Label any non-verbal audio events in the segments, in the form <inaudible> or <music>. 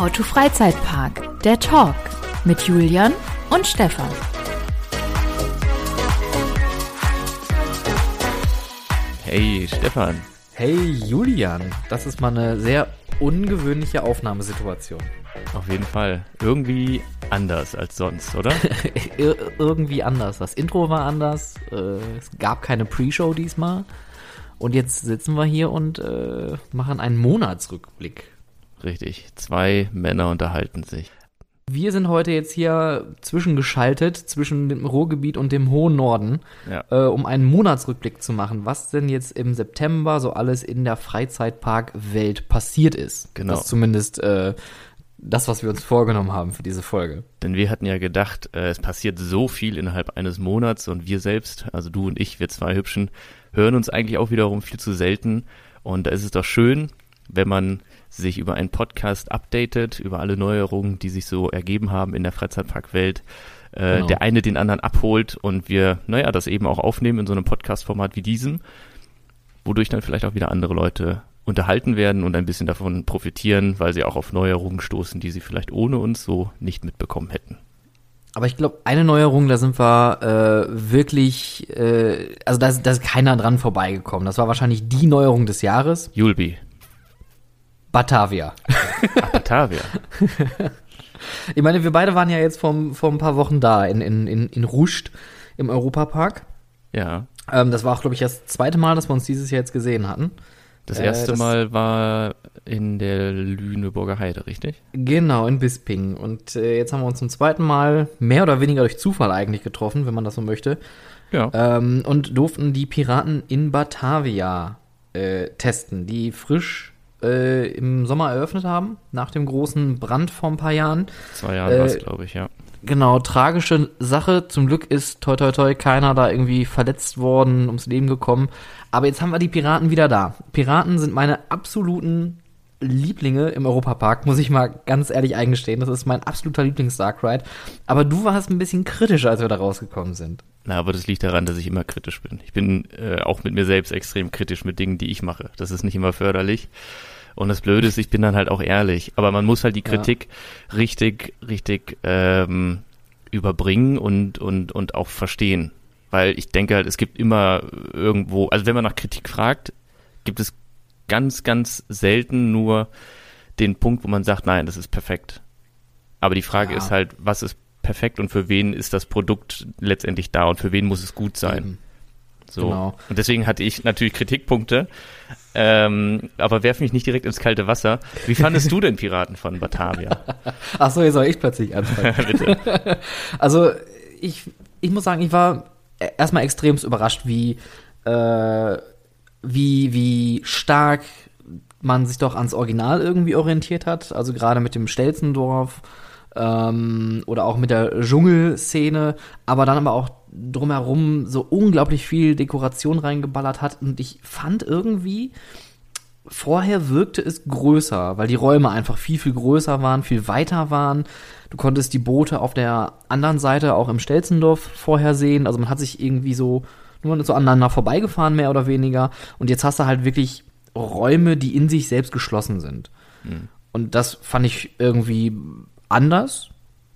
How to Freizeitpark, der Talk mit Julian und Stefan. Hey Stefan. Hey Julian, das ist mal eine sehr ungewöhnliche Aufnahmesituation. Auf jeden Fall. Irgendwie anders als sonst, oder? <laughs> Ir irgendwie anders. Das Intro war anders. Äh, es gab keine Pre-Show diesmal. Und jetzt sitzen wir hier und äh, machen einen Monatsrückblick. Richtig. Zwei Männer unterhalten sich. Wir sind heute jetzt hier zwischengeschaltet zwischen dem Ruhrgebiet und dem hohen Norden, Ja. äh, um einen Monatsrückblick zu machen, was denn jetzt im September so alles in der Freizeitparkwelt passiert ist. Genau. Das ist zumindest äh, das, was wir uns vorgenommen haben für diese Folge. Denn wir hatten ja gedacht, äh, es passiert so viel innerhalb eines Monats und wir selbst, also du und ich, wir zwei Hübschen, hören uns eigentlich auch wiederum viel zu selten. Und da ist es doch schön, wenn man sich über einen Podcast updatet, über alle Neuerungen, die sich so ergeben haben in der Freizeitparkwelt, äh, Genau. der eine den anderen abholt und wir, naja, das eben auch aufnehmen in so einem Podcast-Format wie diesem, wodurch dann vielleicht auch wieder andere Leute unterhalten werden und ein bisschen davon profitieren, weil sie auch auf Neuerungen stoßen, die sie vielleicht ohne uns so nicht mitbekommen hätten. Aber ich glaube, eine Neuerung, da sind wir äh, wirklich, äh, also da ist, da ist keiner dran vorbeigekommen. Das war wahrscheinlich die Neuerung des Jahres. Julbi, Batavia. <laughs> Batavia. <laughs> Ich meine, wir beide waren ja jetzt vor, vor ein paar Wochen da in, in, in, in Ruscht im Europapark. Ja, Ähm, das war auch, glaube ich, das zweite Mal, dass wir uns dieses Jahr jetzt gesehen hatten. das Äh, erste das- Mal war in der Lüneburger Heide, richtig? Genau, in Bisping. Und äh, jetzt haben wir uns zum zweiten Mal mehr oder weniger durch Zufall eigentlich getroffen, wenn man das so möchte. Ja. Ähm, und durften die Piraten in Batavia äh, testen, die frisch äh, im Sommer eröffnet haben, nach dem großen Brand vor ein paar Jahren. Zwei Jahre äh, war es, glaube ich, ja. Genau, tragische Sache. Zum Glück ist toi toi toi keiner da irgendwie verletzt worden, ums Leben gekommen. Aber jetzt haben wir die Piraten wieder da. Piraten sind meine absoluten Lieblinge im Europapark, muss ich mal ganz ehrlich eingestehen. Das ist mein absoluter Lieblings-Dark. Aber du warst ein bisschen kritischer, als wir da rausgekommen sind. Na, aber das liegt daran, dass ich immer kritisch bin. Ich bin äh, auch mit mir selbst extrem kritisch mit Dingen, die ich mache. Das ist nicht immer förderlich. Und das Blöde ist, ich bin dann halt auch ehrlich. Aber man muss halt die Ja. Kritik richtig, richtig ähm, überbringen und, und, und auch verstehen. Weil ich denke halt, es gibt immer irgendwo, also wenn man nach Kritik fragt, gibt es ganz, ganz selten nur den Punkt, wo man sagt, nein, das ist perfekt. Aber die Frage Ja. ist halt, was ist perfekt und für wen ist das Produkt letztendlich da und für wen muss es gut sein? Eben. So. Genau. Und deswegen hatte ich natürlich Kritikpunkte, ähm, aber werf mich nicht direkt ins kalte Wasser. Wie fandest du denn Piraten von Batavia? <laughs> Ach so, jetzt soll ich plötzlich anfangen. <laughs> Bitte. <laughs> Also ich, ich muss sagen, ich war erstmal extremst überrascht, wie, äh, wie, wie stark man sich doch ans Original irgendwie orientiert hat. Also gerade mit dem Stelzendorf ähm, oder auch mit der Dschungelszene, aber dann aber auch drumherum so unglaublich viel Dekoration reingeballert hat. Und ich fand irgendwie, vorher wirkte es größer, weil die Räume einfach viel, viel größer waren, viel weiter waren. Du konntest die Boote auf der anderen Seite auch im Stelzendorf vorher sehen. Also man hat sich irgendwie so nur so aneinander vorbeigefahren, mehr oder weniger. Und jetzt hast du halt wirklich Räume, die in sich selbst geschlossen sind. Und das fand ich irgendwie anders.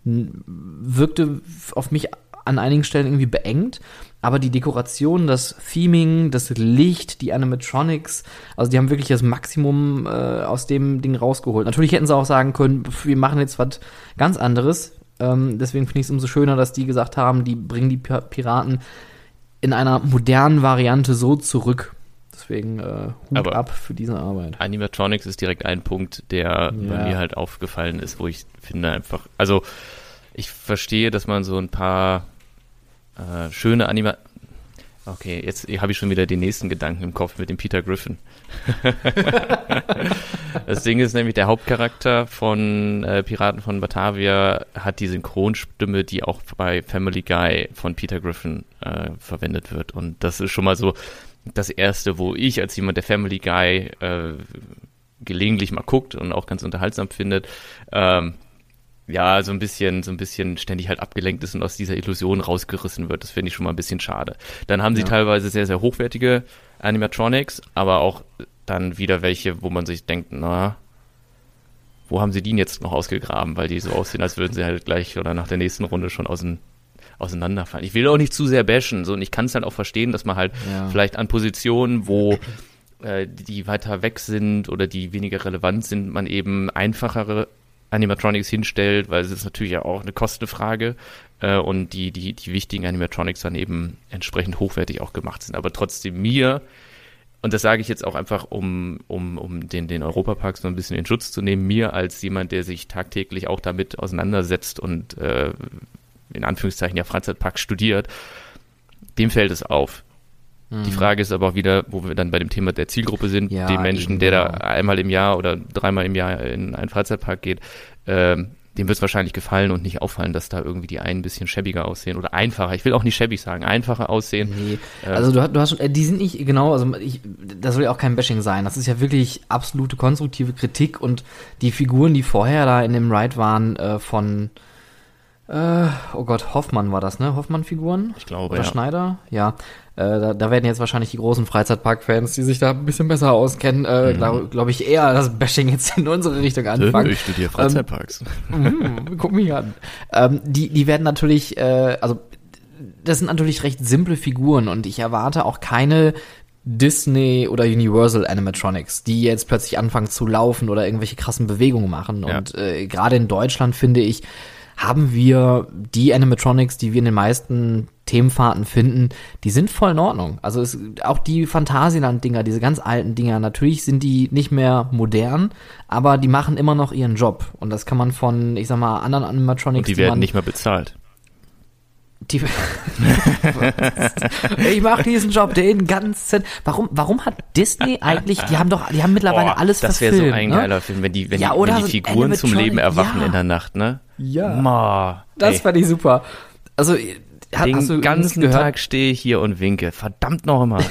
Wirkte auf mich an einigen Stellen irgendwie beengt. Aber die Dekoration, das Theming, das Licht, die Animatronics, also die haben wirklich das Maximum äh, aus dem Ding rausgeholt. Natürlich hätten sie auch sagen können, wir machen jetzt was ganz anderes. Ähm, deswegen finde ich es umso schöner, dass die gesagt haben, die bringen die Pi- Piraten in einer modernen Variante so zurück. Deswegen äh, Hut Aber- ab für diese Arbeit. Animatronics ist direkt ein Punkt, der bei Ja. mir halt aufgefallen ist, wo ich finde einfach, also ich verstehe, dass man so ein paar äh, schöne Anima Okay, jetzt habe ich schon wieder den nächsten Gedanken im Kopf mit dem Peter Griffin. <laughs> das Ding ist nämlich, der Hauptcharakter von äh, Piraten von Batavia hat die Synchronstimme, die auch bei Family Guy von Peter Griffin äh, verwendet wird. Und das ist schon mal so das Erste, wo ich als jemand, der Family Guy äh, gelegentlich mal guckt und auch ganz unterhaltsam findet, ähm, ja, so ein bisschen, so ein bisschen ständig halt abgelenkt ist und aus dieser Illusion rausgerissen wird. Das finde ich schon mal ein bisschen schade. Dann haben sie Ja. teilweise sehr, sehr hochwertige Animatronics, aber auch dann wieder welche, wo man sich denkt, na, wo haben sie die jetzt noch ausgegraben, weil die so aussehen, als würden sie halt gleich oder nach der nächsten Runde schon außen, auseinanderfallen. Ich will auch nicht zu sehr bashen, so und ich kann es halt auch verstehen, dass man halt Ja. vielleicht an Positionen, wo äh, die weiter weg sind oder die weniger relevant sind, man eben einfachere Animatronics hinstellt, weil es ist natürlich ja auch eine Kostenfrage äh, und die, die, die wichtigen Animatronics dann eben entsprechend hochwertig auch gemacht sind. Aber trotzdem mir, und das sage ich jetzt auch einfach, um, um, um den, den Europapark so ein bisschen in Schutz zu nehmen, mir als jemand, der sich tagtäglich auch damit auseinandersetzt und äh, in Anführungszeichen ja Freizeitpark studiert, dem fällt es auf. Die Frage ist aber auch wieder, wo wir dann bei dem Thema der Zielgruppe sind, Ja, dem Menschen, der da genau. einmal im Jahr oder dreimal im Jahr in einen Freizeitpark geht, ähm, dem wird es wahrscheinlich gefallen und nicht auffallen, dass da irgendwie die einen ein bisschen schäbiger aussehen oder einfacher. Ich will auch nicht schäbig sagen, einfacher aussehen. Nee, Äh, also du, hast- du hast schon, äh, die sind nicht, genau, also ich, das soll ja auch kein Bashing sein. Das ist ja wirklich absolute konstruktive Kritik und die Figuren, die vorher da in dem Ride waren, äh, von, äh, oh Gott, Hoffmann war das, ne? Hoffmann-Figuren? Ich glaube, Oder ja. Schneider? Ja. Äh, da, da werden jetzt wahrscheinlich die großen Freizeitpark-Fans, die sich da ein bisschen besser auskennen, äh, Mhm. glaube glaub ich, eher das Bashing jetzt in unsere Richtung anfangen. Ich studiere Freizeitparks. Mhm, guck mich an. Ähm, die, die werden natürlich, äh, also das sind natürlich recht simple Figuren und ich erwarte auch keine Disney oder Universal Animatronics, die jetzt plötzlich anfangen zu laufen oder irgendwelche krassen Bewegungen machen. Ja. Und äh, gerade in Deutschland finde ich, haben wir die Animatronics, die wir in den meisten Themenfahrten finden, die sind voll in Ordnung. Also es, auch die Phantasialand-Dinger, diese ganz alten Dinger, natürlich sind die nicht mehr modern, aber die machen immer noch ihren Job. Und das kann man von, ich sag mal, anderen Animatronics, Und die werden man, nicht mehr bezahlt. Die, <laughs> ich mache diesen Job den ganzen. Warum, warum hat Disney <laughs> eigentlich? Die haben doch, die haben mittlerweile Boah, alles das wäre so verfilmt. ein ne? geiler Film, wenn die, wenn Ja, die, wenn so die ein Figuren zum Leben erwachen ja. in der Nacht, ne? Ja. Ma, Das ey, fand ich super. Also hat, den hast du ganzen gehört? Tag stehe ich hier und winke. Verdammt noch mal.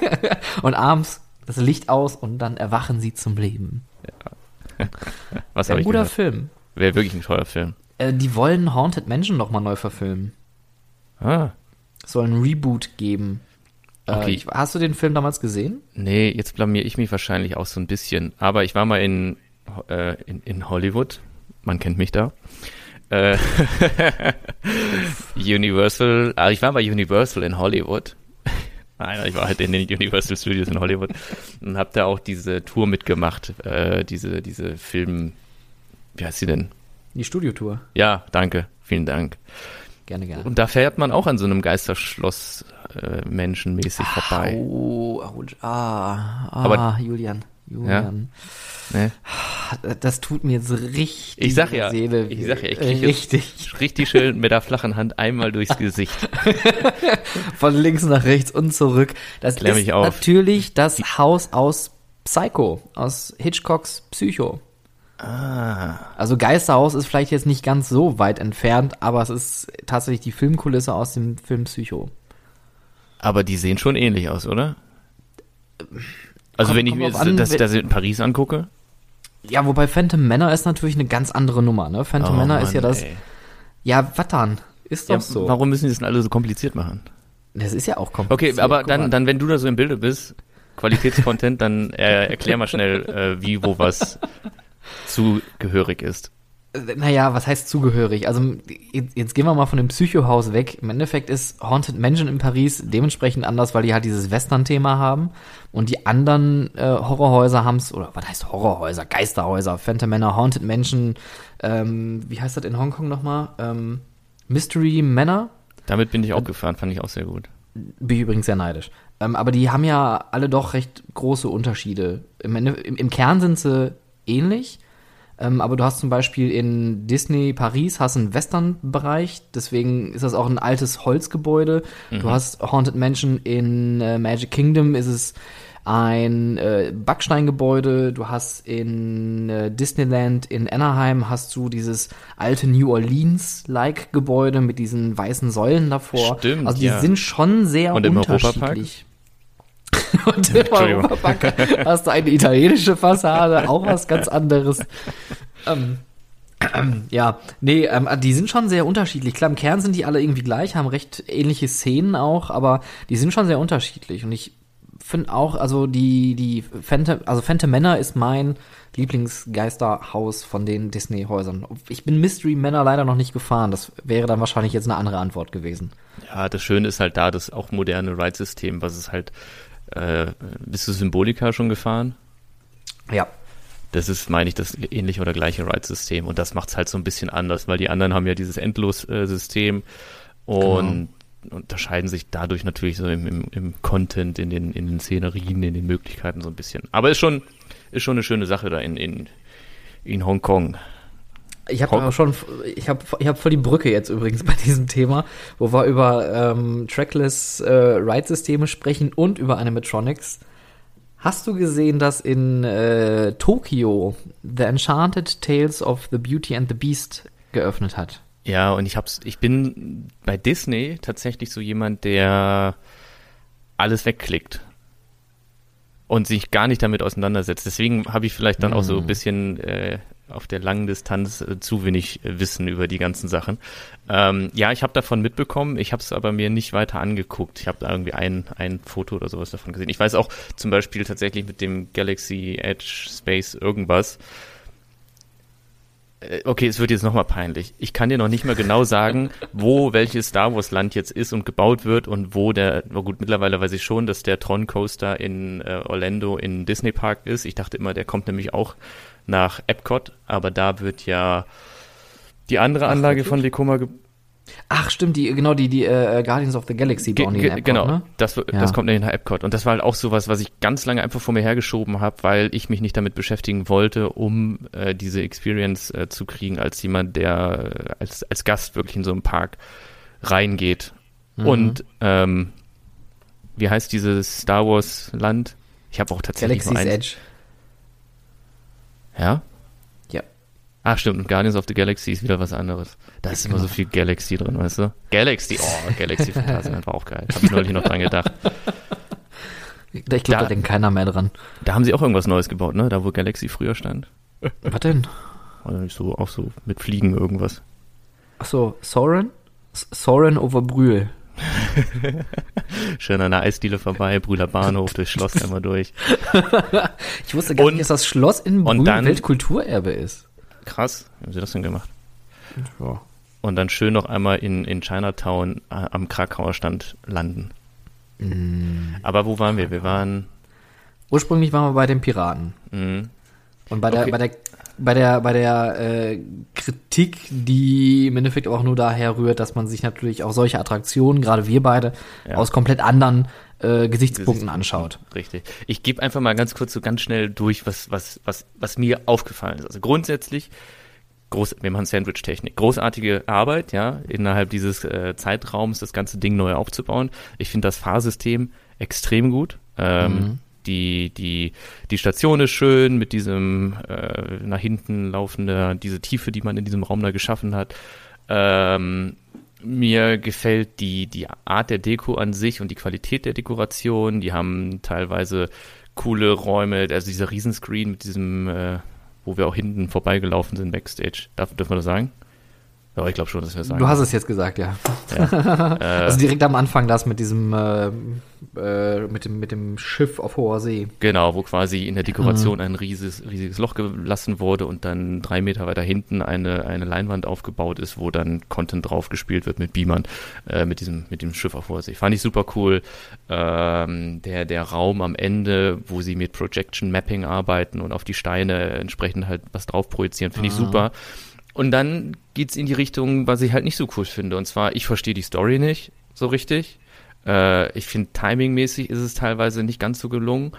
<laughs> und abends das Licht aus und dann erwachen sie zum Leben. Was Sehr habe ich guter gehört? Film. Wäre wirklich ein toller Film. Äh, die wollen Haunted Mansion noch mal neu verfilmen. Ah, Es soll ein Reboot geben. Äh, Okay. ich, hast du den Film damals gesehen? nee, jetzt blamier ich mich wahrscheinlich auch so ein bisschen. Aber ich war mal in, äh, in, in Hollywood. Man kennt mich da. Äh, <laughs> Universal, also ich war bei Universal in Hollywood. <laughs> Nein, ich war halt in den Universal Studios in Hollywood und habe da auch diese Tour mitgemacht, äh, diese, diese Film, wie heißt sie denn? Die Studiotour. Ja, danke, vielen Dank. Gerne, gerne. Und da fährt man auch an so einem Geisterschloss äh, menschenmäßig vorbei. Oh, oh, ah, ah, Aber- Julian. Julian. Ne? Das tut mir jetzt richtig Ich sag ja, Seele ich sag ja, ich weh. krieg jetzt- richtig Richtig schön mit der flachen Hand einmal durchs <laughs> Gesicht. von links nach rechts und zurück. Das Klär ist natürlich das Haus aus Psycho, aus Hitchcocks Psycho. Ah. Also Geisterhaus ist vielleicht jetzt nicht ganz so weit entfernt, aber es ist tatsächlich die Filmkulisse aus dem Film Psycho. Aber die sehen schon ähnlich aus, oder? Also Kommt- wenn ich mir an, das, das in Paris angucke. Ja, wobei Phantom Manor ist natürlich eine ganz andere Nummer, ne? Phantom Oh Manor ist ja Mann, das. ey. Ja, was dann? Ist doch Ja, so. Warum müssen die das denn alle so kompliziert machen? Das ist ja auch kompliziert. Okay, aber Guck dann, dann, wenn du da so im Bilde bist, Qualitätscontent, dann äh, erklär mal schnell, äh, wie, wo was zugehörig ist. Naja, was heißt zugehörig? Also jetzt, gehen wir mal von dem Psychohaus weg. Im Endeffekt ist Haunted Mansion in Paris dementsprechend anders, weil die halt dieses Western-Thema haben. Und die anderen äh, Horrorhäuser haben's oder was heißt Horrorhäuser? Geisterhäuser, Phantom Manor, Haunted Mansion, ähm, wie heißt das in Hongkong nochmal? Ähm, Mystery Manor? Damit bin ich auch gefahren, fand ich auch sehr gut. Bin ich übrigens sehr neidisch. Ähm, aber die haben ja alle doch recht große Unterschiede. Im, Ende, im, im Kern sind sie ähnlich. Ähm, aber du hast zum Beispiel in Disney Paris hast einen Western-Bereich, deswegen ist das auch ein altes Holzgebäude. Du hast Haunted Mansion in äh, Magic Kingdom ist es ein äh, Backsteingebäude. Du hast in äh, Disneyland in Anaheim hast du dieses alte New Orleans-like Gebäude mit diesen weißen Säulen davor. Stimmt, Also die ja. sind schon sehr Und unterschiedlich. <laughs> Und im. Europapark hast du eine italienische Fassade, auch was ganz anderes. Ähm, ähm, ja, nee, ähm, die sind schon sehr unterschiedlich. Klar, im Kern sind die alle irgendwie gleich, haben recht ähnliche Szenen auch, aber die sind schon sehr unterschiedlich. Und ich finde auch, also die, die Phantom, also Phantom Manor ist mein Lieblingsgeisterhaus von den Disney-Häusern. Ich bin Mystery Manor leider noch nicht gefahren. Das wäre dann wahrscheinlich jetzt eine andere Antwort gewesen. Ja, das Schöne ist halt da, das auch moderne Ride-System, was es halt, äh, bist du Symbolika schon gefahren? Ja. Das ist, meine ich, das ähnliche oder gleiche Ride-System und das macht es halt so ein bisschen anders, weil die anderen haben ja dieses Endlos-System und genau. unterscheiden sich dadurch natürlich so im, im, im Content, in den, in den Szenerien, in den Möglichkeiten so ein bisschen. Aber ist schon, ist schon eine schöne Sache da in, in, in Hongkong. Ich habe aber schon, ich habe ich hab voll die Brücke jetzt übrigens <laughs> bei diesem Thema, wo wir über ähm, Trackless äh, Ride-Systeme sprechen und über Animatronics. Hast du gesehen, dass in äh, Tokio The Enchanted Tales of the Beauty and the Beast geöffnet hat? Ja, und ich hab's, ich bin bei Disney tatsächlich so jemand, der alles wegklickt und sich gar nicht damit auseinandersetzt. Deswegen habe ich vielleicht dann auch so ein mhm. bisschen äh, auf der langen Distanz äh, zu wenig äh, Wissen über die ganzen Sachen. Ähm, ja, ich habe davon mitbekommen, ich habe es aber mir nicht weiter angeguckt. Ich habe da irgendwie ein, ein Foto oder sowas davon gesehen. Ich weiß auch zum Beispiel tatsächlich mit dem Galaxy Edge Space irgendwas, äh, okay, es wird jetzt nochmal peinlich. Ich kann dir noch nicht mal genau sagen, <laughs> wo welches Star Wars Land jetzt ist und gebaut wird und wo der, na gut, mittlerweile weiß ich schon, dass der Tron Coaster in äh, Orlando in Disney Park ist. Ich dachte immer, der kommt nämlich auch nach Epcot, aber da wird ja die andere Anlage Ach, von Vekoma Ach, stimmt, die, genau, die, die äh, Guardians of the Galaxy bauen die in Epcot, Genau, ne? das, das ja. kommt nämlich nach Epcot. Und das war halt auch sowas, was ich ganz lange einfach vor mir hergeschoben habe, weil ich mich nicht damit beschäftigen wollte, um äh, diese Experience äh, zu kriegen, als jemand, der äh, als, als Gast wirklich in so einen Park reingeht. Mhm. Und ähm, wie heißt dieses Star Wars Land? Ich habe auch tatsächlich Galaxy's Edge. Ja? Ja. Ach stimmt, und Guardians of the Galaxy ist wieder was anderes. Da ist immer so viel Galaxy drin, weißt du? Galaxy, oh, Galaxy Phantasien war auch geil. Hab ich neulich noch dran gedacht. Ich glaube, da, da denkt keiner mehr dran. Da haben sie auch irgendwas Neues gebaut, ne? Da, wo Galaxy früher stand. Was denn? Also nicht so, auch so mit Fliegen irgendwas. Ach so, Soren? Soren over Brühl. <laughs> Schön an der Eisdiele vorbei, Brühler Bahnhof, durchs Schloss <laughs> einmal durch. ich wusste gar und, nicht, dass das Schloss in Brühl dann, Weltkulturerbe ist. Krass, wie haben sie das denn gemacht? Ja. Und dann schön noch einmal in, in Chinatown äh, am Krakauer Stand landen. Mm. Aber wo waren wir? Wir waren. Ursprünglich waren wir bei den Piraten. Mm. Und bei der, okay. bei der, bei der, bei der äh, Kritik, die im Endeffekt auch nur daher rührt, dass man sich natürlich auch solche Attraktionen, gerade wir beide, ja. aus komplett anderen äh, Gesichtspunkten anschaut. Richtig. Ich gebe einfach mal ganz kurz so ganz schnell durch, was, was, was, was mir aufgefallen ist. Also grundsätzlich groß, wir machen Sandwich-Technik. Großartige Arbeit, ja, innerhalb dieses äh, Zeitraums das ganze Ding neu aufzubauen. Ich finde das Fahrsystem extrem gut. Ähm, mhm. Die, die, die Station ist schön mit diesem äh, nach hinten laufende, diese Tiefe, die man in diesem Raum da geschaffen hat. Ähm, mir gefällt die, die Art der Deko an sich und die Qualität der Dekoration. Die haben teilweise coole Räume, also dieser Riesenscreen mit diesem äh, wo wir auch hinten vorbeigelaufen sind, Backstage. Darf, dürfen wir das sagen? Ja, ich glaube schon, dass wir sagen. Du hast es jetzt gesagt, ja. ja. <laughs> also direkt am Anfang das mit diesem, äh, äh, mit dem, mit dem Schiff auf hoher See. Genau, wo quasi in der Dekoration mhm. ein riesiges, riesiges Loch gelassen wurde und dann drei Meter weiter hinten eine, eine Leinwand aufgebaut ist, wo dann Content drauf gespielt wird mit Beamern, äh, mit diesem, mit dem Schiff auf hoher See. Fand ich super cool. Ähm, der, der Raum am Ende, wo sie mit Projection Mapping arbeiten und auf die Steine entsprechend halt was drauf projizieren, finde ich ah. super. Und dann geht's in die Richtung, was ich halt nicht so cool finde. Und zwar, ich verstehe die Story nicht so richtig. Äh, ich finde, timingmäßig ist es teilweise nicht ganz so gelungen.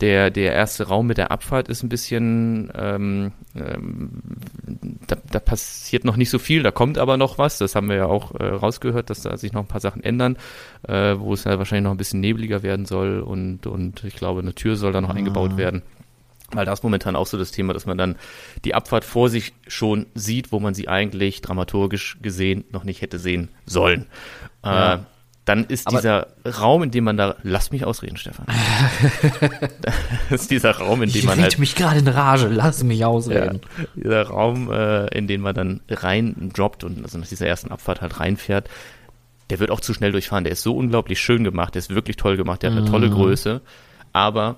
Der, der erste Raum mit der Abfahrt ist ein bisschen, ähm, ähm, da, da passiert noch nicht so viel, da kommt aber noch was. Das haben wir ja auch äh, rausgehört, dass da sich noch ein paar Sachen ändern, äh, wo es ja wahrscheinlich noch ein bisschen nebliger werden soll und, und ich glaube, eine Tür soll da noch ah. eingebaut werden. Weil da ist momentan auch so das Thema, dass man dann die Abfahrt vor sich schon sieht, wo man sie eigentlich dramaturgisch gesehen noch nicht hätte sehen sollen. Äh, ja. Äh, dann ist Aber dieser Raum, in dem man da, lass mich ausreden, Stefan. <laughs> das ist dieser Raum, in dem ich man halt. mich gerade in Rage, lass mich ausreden. Ja, dieser Raum, äh, in den man dann rein droppt und also nach dieser ersten Abfahrt halt reinfährt, der wird auch zu schnell durchfahren. Der ist so unglaublich schön gemacht, der ist wirklich toll gemacht, der hat eine tolle Größe, aber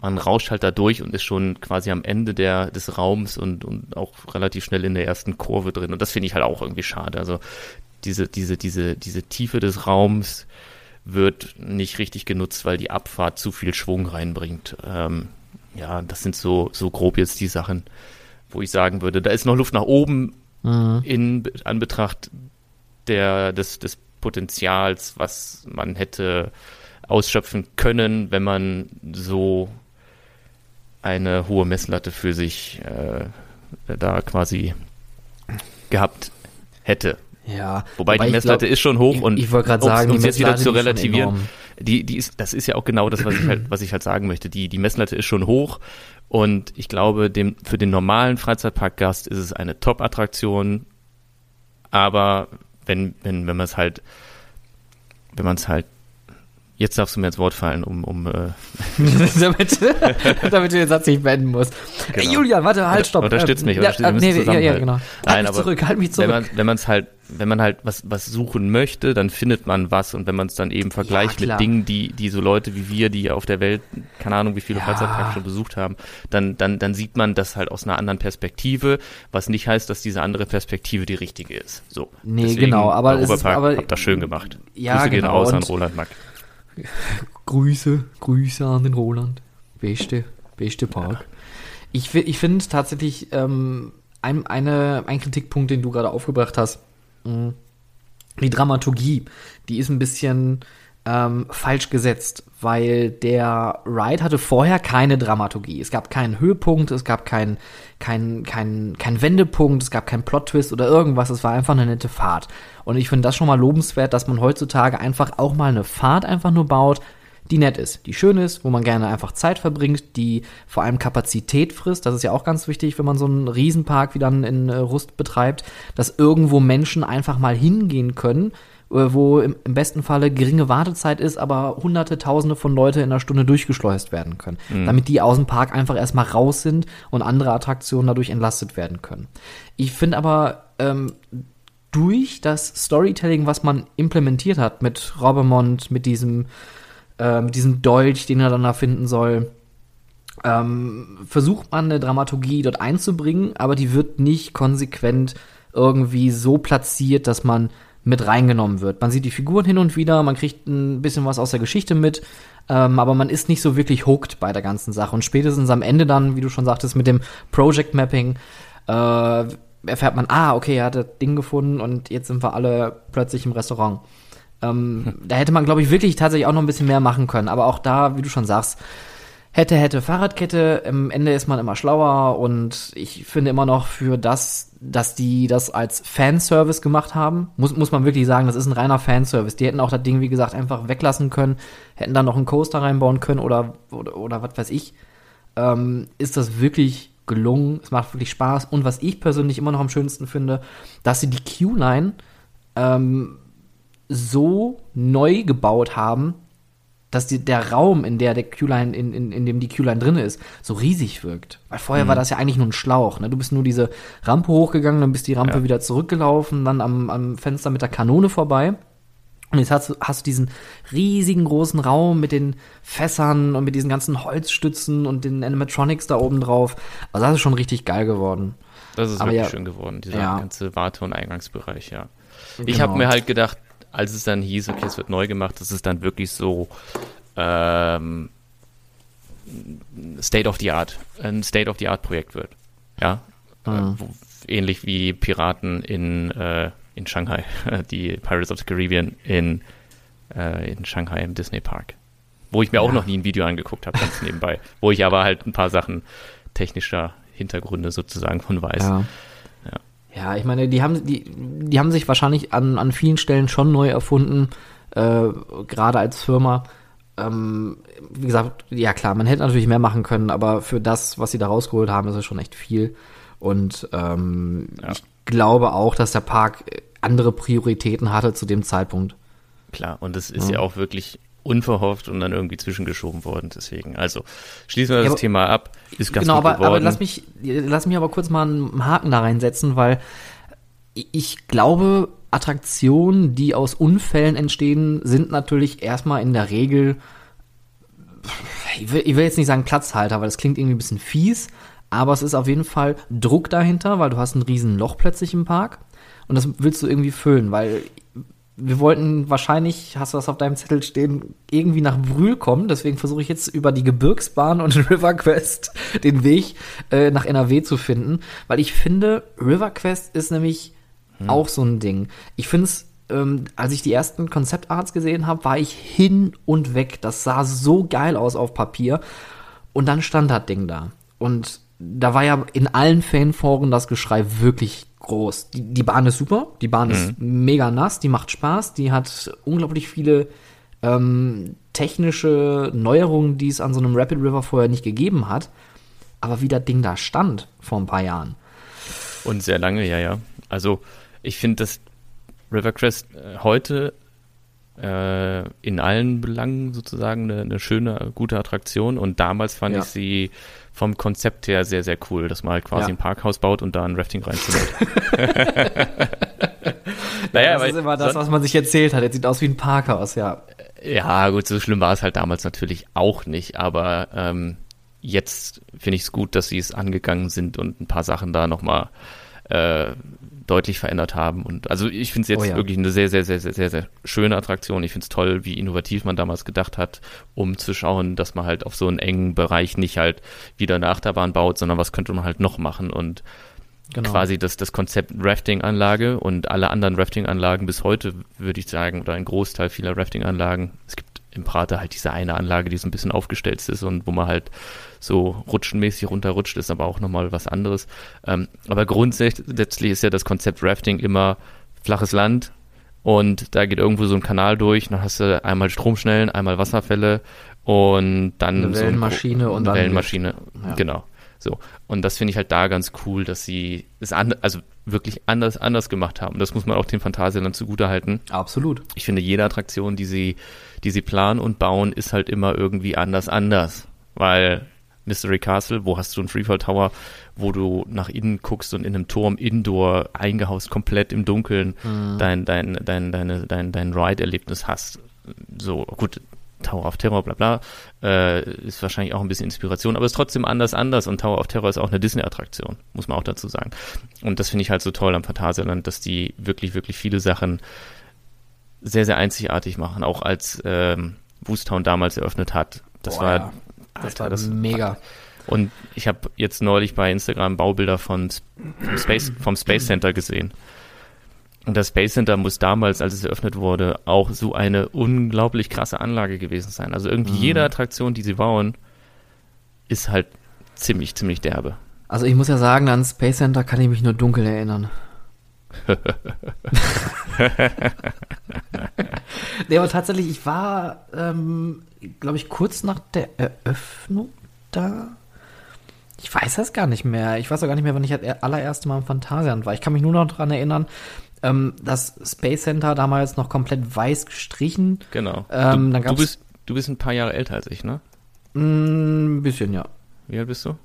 man rauscht halt da durch und ist schon quasi am Ende der, des Raums und, und auch relativ schnell in der ersten Kurve drin. Und das finde ich halt auch irgendwie schade. Also diese, diese, diese, diese Tiefe des Raums wird nicht richtig genutzt, weil die Abfahrt zu viel Schwung reinbringt. Ähm, ja, das sind so, so grob jetzt die Sachen, wo ich sagen würde, da ist noch Luft nach oben Mhm. in Anbetracht der, des, des Potenzials, was man hätte ausschöpfen können, wenn man so eine hohe Messlatte für sich äh, da quasi gehabt hätte. Ja. Wobei, die ich Messlatte glaub- ist schon hoch ich, und ich wollte gerade sagen, die jetzt wieder zu die relativieren, die, die ist, das ist ja auch genau das, was ich halt, was ich halt sagen möchte. Die, die Messlatte ist schon hoch und ich glaube, dem, für den normalen Freizeitparkgast ist es eine Top-Attraktion, aber wenn, wenn, wenn man es halt, wenn man es halt, jetzt darfst du mir ins Wort fallen, um, um, äh, <laughs> damit, <laughs> damit du den Satz nicht beenden musst. Ey, Genau. Julian, warte, halt, stopp. Unterstützt mich, ja, unterstützt- wir äh, müssen nee, ja, ja, genau. Halt Nein, mich aber zurück, halt mich wenn zurück. man, wenn man es halt, wenn man halt was, was suchen möchte, dann findet man was und wenn man es dann eben vergleicht klar. mit Dingen, die, die so Leute wie wir, die auf der Welt, keine Ahnung, wie viele Ja. Freizeitparks schon besucht haben, dann, dann, dann sieht man das halt aus einer anderen Perspektive, was nicht heißt, dass diese andere Perspektive die richtige ist. So. Nee, genau, aber es ist- aber- habt das schön gemacht. Ja, Grüße gehen genau, raus an und- Roland Mack. Grüße, Grüße an den Roland. Beste, beste Park. Ich, ich finde tatsächlich ähm, ein, eine, ein Kritikpunkt, den du gerade aufgebracht hast, mh, die Dramaturgie, die ist ein bisschen ähm, falsch gesetzt, weil der Ride hatte vorher keine Dramaturgie. Es gab keinen Höhepunkt, es gab keinen kein, kein, kein Wendepunkt, es gab keinen Plot-Twist oder irgendwas, es war einfach eine nette Fahrt. Und ich finde das schon mal lobenswert, dass man heutzutage einfach auch mal eine Fahrt einfach nur baut, die nett ist, die schön ist, wo man gerne einfach Zeit verbringt, die vor allem Kapazität frisst. Das ist ja auch ganz wichtig, wenn man so einen Riesenpark wie dann in äh, Rust betreibt, dass irgendwo Menschen einfach mal hingehen können, wo im, im besten Falle geringe Wartezeit ist, aber hunderte, tausende von Leute in einer Stunde durchgeschleust werden können. Damit die aus dem Park einfach erstmal raus sind und andere Attraktionen dadurch entlastet werden können. Ich finde aber, ähm, durch das Storytelling, was man implementiert hat mit Robbermont, mit diesem, äh, mit diesem Dolch, den er dann da finden soll, ähm, versucht man eine Dramaturgie dort einzubringen, aber die wird nicht konsequent irgendwie so platziert, dass man mit reingenommen wird. Man sieht die Figuren hin und wieder, man kriegt ein bisschen was aus der Geschichte mit, ähm, aber man ist nicht so wirklich hooked bei der ganzen Sache. Und spätestens am Ende dann, wie du schon sagtest, mit dem Project Mapping, äh, erfährt man, ah, okay, er hat das Ding gefunden und jetzt sind wir alle plötzlich im Restaurant. Ähm, Da hätte man, glaube ich, wirklich tatsächlich auch noch ein bisschen mehr machen können. Aber auch da, wie du schon sagst, hätte, hätte Fahrradkette, am Ende ist man immer schlauer und ich finde immer noch für das, dass die das als Fanservice gemacht haben, muss, muss man wirklich sagen, das ist ein reiner Fanservice. Die hätten auch das Ding, wie gesagt, einfach weglassen können, hätten dann noch einen Coaster reinbauen können oder, oder, oder was weiß ich. Ähm, ist das wirklich gelungen, es macht wirklich Spaß und was ich persönlich immer noch am schönsten finde, dass sie die Q-Line ähm, so neu gebaut haben, dass die, der Raum, in der der Q-Line, in, in, in dem die Q-Line drin ist, so riesig wirkt. Weil vorher war das ja eigentlich nur ein Schlauch. Ne? Du bist nur diese Rampe hochgegangen, dann bist die Rampe Ja. wieder zurückgelaufen, dann am, am Fenster mit der Kanone vorbei. Und jetzt hast du, hast du diesen riesigen großen Raum mit den Fässern und mit diesen ganzen Holzstützen und den Animatronics da oben drauf. Also das ist schon richtig geil geworden. Das ist Aber wirklich ja, schön geworden, dieser ja. ganze Warte- und Eingangsbereich, ja. Ich Genau. habe mir halt gedacht, als es dann hieß, okay, es wird neu gemacht, dass es dann wirklich so ähm, State of the Art, ein State of the Art Projekt wird. Ja. Mhm. Äh, wo, ähnlich wie Piraten in, äh, in Shanghai, <laughs> die Pirates of the Caribbean in, äh, in Shanghai im Disney Park. Wo ich mir auch Ja. noch nie ein Video angeguckt habe, ganz nebenbei. Wo ich aber halt ein paar Sachen technischer Hintergründe sozusagen von weiß. Ja. Ja. Ja, ich meine, die haben, die, die haben sich wahrscheinlich an, an vielen Stellen schon neu erfunden, äh, gerade als Firma. Ähm, wie gesagt, ja klar, man hätte natürlich mehr machen können, aber für das, was sie da rausgeholt haben, ist es schon echt viel. Und ähm, Ja. ich glaube auch, dass der Park andere Prioritäten hatte zu dem Zeitpunkt. Klar, und das ist ja, auch wirklich unverhofft und dann irgendwie zwischengeschoben worden. Deswegen, also schließen wir Ja, das aber- Thema ab. Ist ganz genau, gut aber, geworden. aber lass mich, lass mich aber kurz mal einen Haken da reinsetzen, weil ich glaube, Attraktionen, die aus Unfällen entstehen, sind natürlich erstmal in der Regel, ich will, ich will jetzt nicht sagen Platzhalter, weil das klingt irgendwie ein bisschen fies, aber es ist auf jeden Fall Druck dahinter, weil du hast ein riesen Loch plötzlich im Park und das willst du irgendwie füllen, weil wir wollten wahrscheinlich, hast du das auf deinem Zettel stehen, irgendwie nach Brühl kommen. Deswegen versuche ich jetzt über die Gebirgsbahn und <laughs> River Quest den Weg äh, nach NRW zu finden. Weil ich finde, River Quest ist nämlich hm. auch so ein Ding. Ich finde es, ähm, als ich die ersten Konzeptarts gesehen habe, war ich hin und weg. Das sah so geil aus auf Papier. Und dann stand das Ding da. Und da war ja in allen Fanforen das Geschrei wirklich groß. Die, die Bahn ist super, die Bahn mhm. ist mega nass, die macht Spaß, die hat unglaublich viele ähm, technische Neuerungen, die es an so einem Rapid River vorher nicht gegeben hat. Aber wie das Ding da stand vor ein paar Jahren. Und sehr lange, ja, ja. Also ich finde, dass Rivercrest äh, heute äh, in allen Belangen sozusagen eine, eine, schöne, gute Attraktion und damals fand ja. ich sie vom Konzept her sehr, sehr cool, dass man halt quasi ja. ein Parkhaus baut und da ein Rafting reinzieht. <laughs> <laughs> naja, ja, das ist immer das, was man sich erzählt hat. Jetzt sieht aus wie ein Parkhaus, ja. Ja, gut, so schlimm war es halt damals natürlich auch nicht, aber ähm, jetzt finde ich es gut, dass sie es angegangen sind und ein paar Sachen da nochmal äh, deutlich verändert haben. Und also ich finde es jetzt oh ja. wirklich eine sehr, sehr, sehr, sehr, sehr, sehr schöne Attraktion. Ich finde es toll, wie innovativ man damals gedacht hat, um zu schauen, dass man halt auf so einen engen Bereich nicht halt wieder eine Achterbahn baut, sondern was könnte man halt noch machen und Genau. quasi das, das Konzept Rafting-Anlage und alle anderen Rafting-Anlagen bis heute, würde ich sagen, oder ein Großteil vieler Rafting-Anlagen. Es gibt im Prater halt diese eine Anlage, die so ein bisschen aufgestellt ist und wo man halt so rutschenmäßig runterrutscht, ist aber auch nochmal was anderes. Ähm, aber grundsätzlich ist ja das Konzept Rafting immer flaches Land und da geht irgendwo so ein Kanal durch, dann hast du einmal Stromschnellen, einmal Wasserfälle und dann eine Wellenmaschine so ein, und dann Wellenmaschine, ja. genau. So. Und das finde ich halt da ganz cool, dass sie es an, also wirklich anders, anders gemacht haben. Das muss man auch dem Phantasialand zugute halten. Absolut. Ich finde, jede Attraktion, die sie, die sie planen und bauen, ist halt immer irgendwie anders, anders. Weil Mystery Castle, wo hast du einen Freefall Tower, wo du nach innen guckst und in einem Turm indoor eingehaust, komplett im Dunkeln, mhm. dein, dein, dein, deine, dein, dein Ride-Erlebnis hast. So, gut, Tower of Terror, bla bla, äh, ist wahrscheinlich auch ein bisschen Inspiration, aber ist trotzdem anders anders und Tower of Terror ist auch eine Disney-Attraktion, muss man auch dazu sagen. Und das finde ich halt so toll am Phantasialand, dass die wirklich, wirklich viele Sachen sehr, sehr einzigartig machen, auch als ähm, Woostown damals eröffnet hat. Das Boah, war, ja. das Alter, war das mega. Und ich habe jetzt neulich bei Instagram Baubilder von, Space, vom Space Center gesehen. Und das Space Center muss damals, als es eröffnet wurde, auch so eine unglaublich krasse Anlage gewesen sein. Also irgendwie mhm. jede Attraktion, die sie bauen, ist halt ziemlich, ziemlich derbe. Also ich muss ja sagen, an Space Center kann ich mich nur dunkel erinnern. <laughs> nee, aber tatsächlich, ich war, ähm, glaube ich, kurz nach der Eröffnung da. Ich weiß das gar nicht mehr. Ich weiß auch gar nicht mehr, wann ich das allererste Mal im Phantasialand war. Ich kann mich nur noch daran erinnern, ähm, das Space Center damals noch komplett weiß gestrichen. Genau. Ähm, du, du, bist, du bist ein paar Jahre älter als ich, ne? Mm, ein bisschen, ja. Wie alt bist du?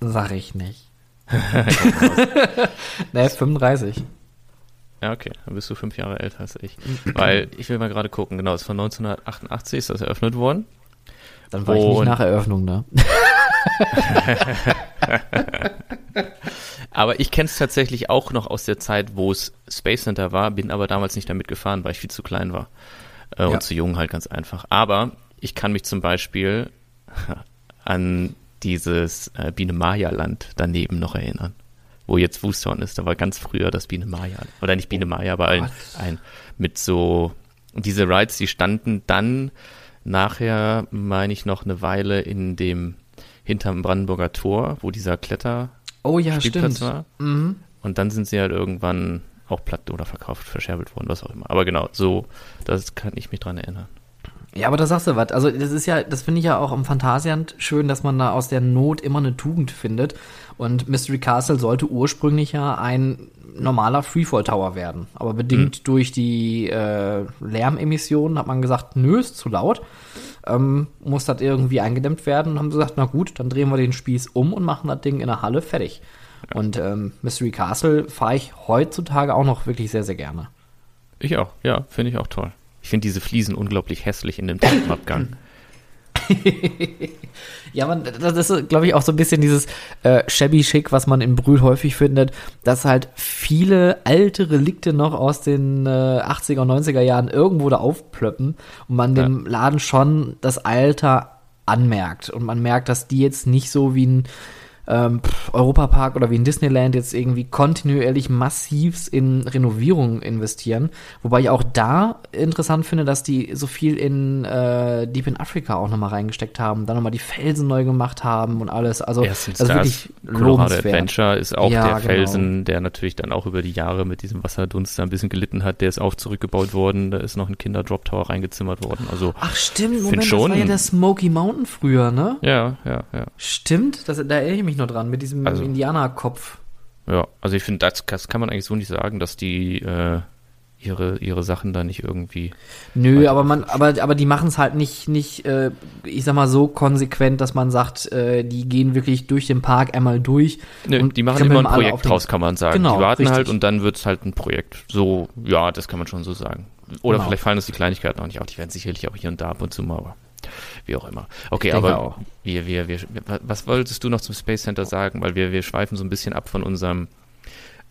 Sag ich nicht. <laughs> <laughs> ne, 35. Ja, okay, dann bist du fünf Jahre älter als ich. <clears throat> Weil, ich will mal gerade gucken, genau, es ist von 1988 ist das eröffnet worden. Dann war Und ich nicht nach Eröffnung da. <laughs> <laughs> aber ich kenne es tatsächlich auch noch aus der Zeit, wo es Space Center war, bin aber damals nicht damit gefahren, weil ich viel zu klein war. Äh, ja. Und zu jung halt ganz einfach. Aber ich kann mich zum Beispiel <laughs> an dieses äh, Biene Maya Land daneben noch erinnern. Wo jetzt Woostorn ist, da war ganz früher das Biene Maya. Oder nicht Biene Maya, aber ein, ein mit so, diese Rides, die standen dann nachher, meine ich, noch eine Weile in dem hinterm Brandenburger Tor, wo dieser Kletter oh, ja, Spielplatz stimmt. war. Mhm. Und dann sind sie halt irgendwann auch platt oder verkauft, verscherbelt worden, was auch immer. Aber genau, so, das kann ich mich dran erinnern. Ja, aber da sagst du was. Also, das ist ja, das finde ich ja auch im Phantasialand schön, dass man da aus der Not immer eine Tugend findet. Und Mystery Castle sollte ursprünglich ja ein normaler Freefall Tower werden. Aber bedingt hm. durch die äh, Lärmemissionen hat man gesagt, nö, ist zu laut. Ähm, muss das irgendwie eingedämmt werden und haben gesagt, na gut, dann drehen wir den Spieß um und machen das Ding in der Halle fertig. Und ähm, Mystery Castle fahre ich heutzutage auch noch wirklich sehr, sehr gerne. Ich auch, ja, finde ich auch toll. Ich finde diese Fliesen unglaublich hässlich in dem Treppenabgang. <clears throat> <laughs> ja, man, das ist, glaube ich, auch so ein bisschen dieses äh, shabby schick, was man in Brühl häufig findet, dass halt viele alte Relikte noch aus den äh, 80er und 90er Jahren irgendwo da aufplöppen und man ja. dem Laden schon das Alter anmerkt. Und man merkt, dass die jetzt nicht so wie ein ähm, Europapark oder wie in Disneyland jetzt irgendwie kontinuierlich massiv in Renovierungen investieren. Wobei ich auch da interessant finde, dass die so viel in äh, Deep in Africa auch nochmal reingesteckt haben, dann nochmal die Felsen neu gemacht haben und alles. Also Erstens das ist wirklich Colorado Adventure ist auch ja, der genau. Felsen, der natürlich dann auch über die Jahre mit diesem Wasserdunst ein bisschen gelitten hat. Der ist auch zurückgebaut worden. Da ist noch ein Kinder-Drop Tower reingezimmert worden. Also Ach stimmt, Moment, schon, das war ja der Smoky Mountain früher, ne? Ja, ja, ja. Stimmt, das, da erinnere ich mich noch dran, mit diesem also, Indianerkopf. Ja, also ich finde, das, das, kann man eigentlich so nicht sagen, dass die äh, ihre, ihre Sachen da nicht irgendwie. Nö, aber man, aber, aber die machen es halt nicht, nicht, äh, ich sag mal, so konsequent, dass man sagt, äh, die gehen wirklich durch den Park einmal durch. Nö, und die machen immer ein Projekt draus, kann man sagen. Genau, die warten richtig. halt und dann wird es halt ein Projekt. So, ja, das kann man schon so sagen. Oder genau. vielleicht fallen uns die Kleinigkeiten auch nicht auf. Die werden sicherlich auch hier und da ab und zu mal, aber wie auch immer. Okay, aber auch. Wir, wir, wir, was wolltest du noch zum Space Center sagen? Weil wir, wir schweifen so ein bisschen ab von unserem,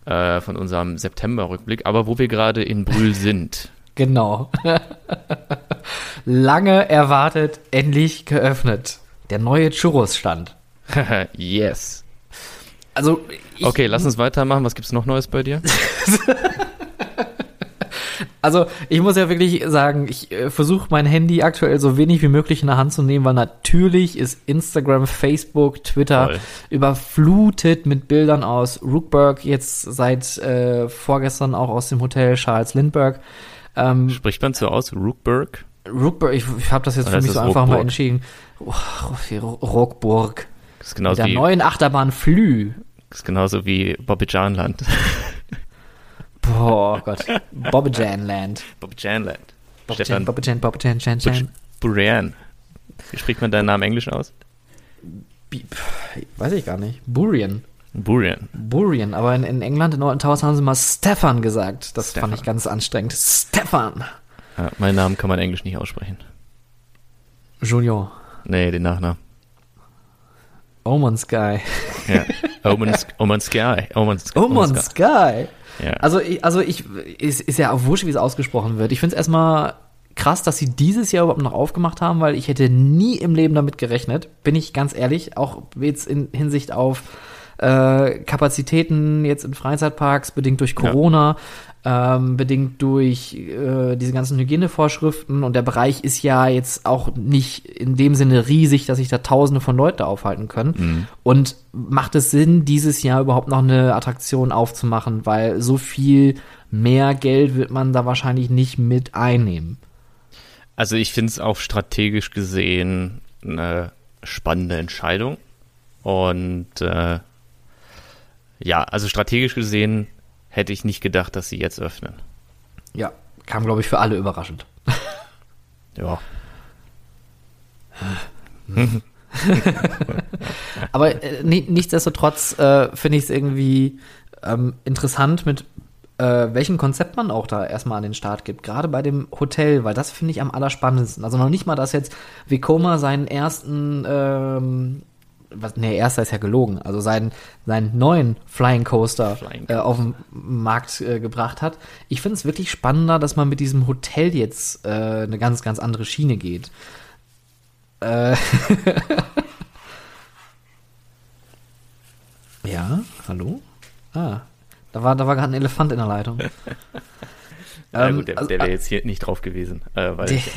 äh, von unserem September-Rückblick, aber wo wir gerade in Brühl <laughs> sind. Genau. <laughs> Lange erwartet, endlich geöffnet. Der neue Churros-Stand. <laughs> yes. Also. okay, lass uns weitermachen. Was gibt's noch Neues bei dir? Also ich muss ja wirklich sagen, ich äh, versuche mein Handy aktuell so wenig wie möglich in der Hand zu nehmen, weil natürlich ist Instagram, Facebook, Twitter Voll. überflutet mit Bildern aus Rookburg, jetzt seit äh, vorgestern auch aus dem Hotel Charles Lindbergh. Ähm, Spricht man so aus, Rookburg? Rookburg, ich, ich habe das jetzt Oder für mich so einfach Rockburg? mal entschieden. Oh, ist genauso Mit der wie, neuen Achterbahn Flü. Das ist genauso wie Bobby Janland. <laughs> Boah, Gott. Bobbejan Land. Bobbejan Land. Stefan. Bobbejan, Bobbejan, Chan, Chan. Burian. Wie spricht man deinen Namen englisch aus? Weiß ich gar nicht. Burian. Burian. Burian, aber in, in England, in Norton Towers haben sie mal Stefan gesagt. Das Stefan. fand ich ganz anstrengend. Stefan. Ja, meinen Namen kann man englisch nicht aussprechen. Junior. Nee, den Nachnamen. Omen Sky. Ja, <laughs> Omen Sky. Omen, Omen Sky. Also, ich, also ich, ist, ist ja auch wurscht, wie es ausgesprochen wird. Ich finde es erstmal krass, dass sie dieses Jahr überhaupt noch aufgemacht haben, weil ich hätte nie im Leben damit gerechnet, bin ich ganz ehrlich, auch jetzt in Hinsicht auf äh, Kapazitäten jetzt in Freizeitparks, bedingt durch Corona, ähm, bedingt durch äh, diese ganzen Hygienevorschriften und der Bereich ist ja jetzt auch nicht in dem Sinne riesig, dass sich da Tausende von Leuten aufhalten können. Mhm. Und macht es Sinn, dieses Jahr überhaupt noch eine Attraktion aufzumachen, weil so viel mehr Geld wird man da wahrscheinlich nicht mit einnehmen. Also ich finde es auch strategisch gesehen eine spannende Entscheidung und äh, ja, also strategisch gesehen hätte ich nicht gedacht, dass sie jetzt öffnen. Ja, kam, glaube ich, für alle überraschend. <laughs> ja. <laughs> Aber äh, nichtsdestotrotz äh, finde ich es irgendwie ähm, interessant, mit äh, welchem Konzept man auch da erstmal an den Start gibt. Gerade bei dem Hotel, weil das finde ich am allerspannendsten. Also noch nicht mal, dass jetzt Vekoma seinen ersten ähm, was, nee, erster ist ja gelogen, also seinen, seinen neuen Flying Coaster, Flying äh, auf den Markt äh, gebracht hat. Ich finde es wirklich spannender, dass man mit diesem Hotel jetzt äh, eine ganz, ganz andere Schiene geht. Äh <laughs> ja, hallo? Ah, da war, da war gerade ein Elefant in der Leitung. <laughs> Na ähm, gut, der, also, der wäre jetzt hier nicht drauf gewesen, äh, weil ich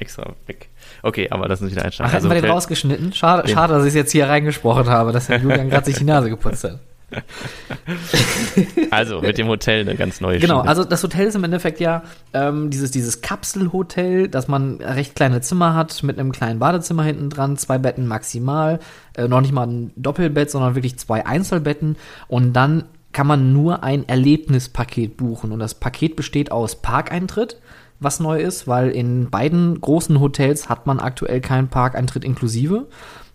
extra weg Okay, aber lass uns wieder einsteigen. Ach, hätten also, wir den rausgeschnitten? Schade, den. schade, dass ich es jetzt hier reingesprochen habe, dass der <laughs> Julian gerade sich die Nase geputzt hat. <laughs> also mit dem Hotel eine ganz neue Genau, Schiene. also das Hotel ist im Endeffekt ja ähm, dieses, dieses Kapselhotel, dass man recht kleine Zimmer hat mit einem kleinen Badezimmer hinten dran, zwei Betten maximal, äh, noch nicht mal ein Doppelbett, sondern wirklich zwei Einzelbetten und dann kann man nur ein Erlebnispaket buchen und das Paket besteht aus Parkeintritt, was neu ist, weil in beiden großen Hotels hat man aktuell keinen Parkeintritt inklusive.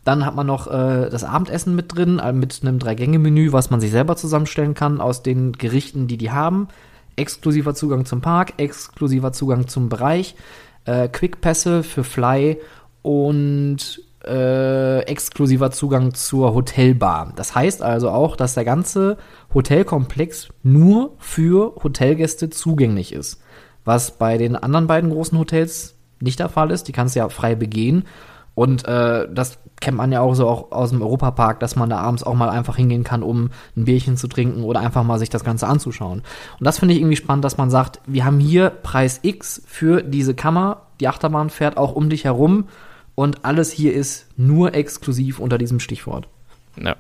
Dann hat man noch äh, das Abendessen mit drin, äh, mit einem Drei-Gänge-Menü, was man sich selber zusammenstellen kann aus den Gerichten, die die haben. Exklusiver Zugang zum Park, exklusiver Zugang zum Bereich, äh, Quickpässe für Fly und äh, exklusiver Zugang zur Hotelbar. Das heißt also auch, dass der ganze Hotelkomplex nur für Hotelgäste zugänglich ist. Was bei den anderen beiden großen Hotels nicht der Fall ist. Die kannst du ja frei begehen. Und äh, das kennt man ja auch so auch aus dem Europapark, dass man da abends auch mal einfach hingehen kann, um ein Bierchen zu trinken oder einfach mal sich das Ganze anzuschauen. Und das finde ich irgendwie spannend, dass man sagt, wir haben hier Preis X für diese Kammer, die Achterbahn fährt auch um dich herum und alles hier ist nur exklusiv unter diesem Stichwort. Ja.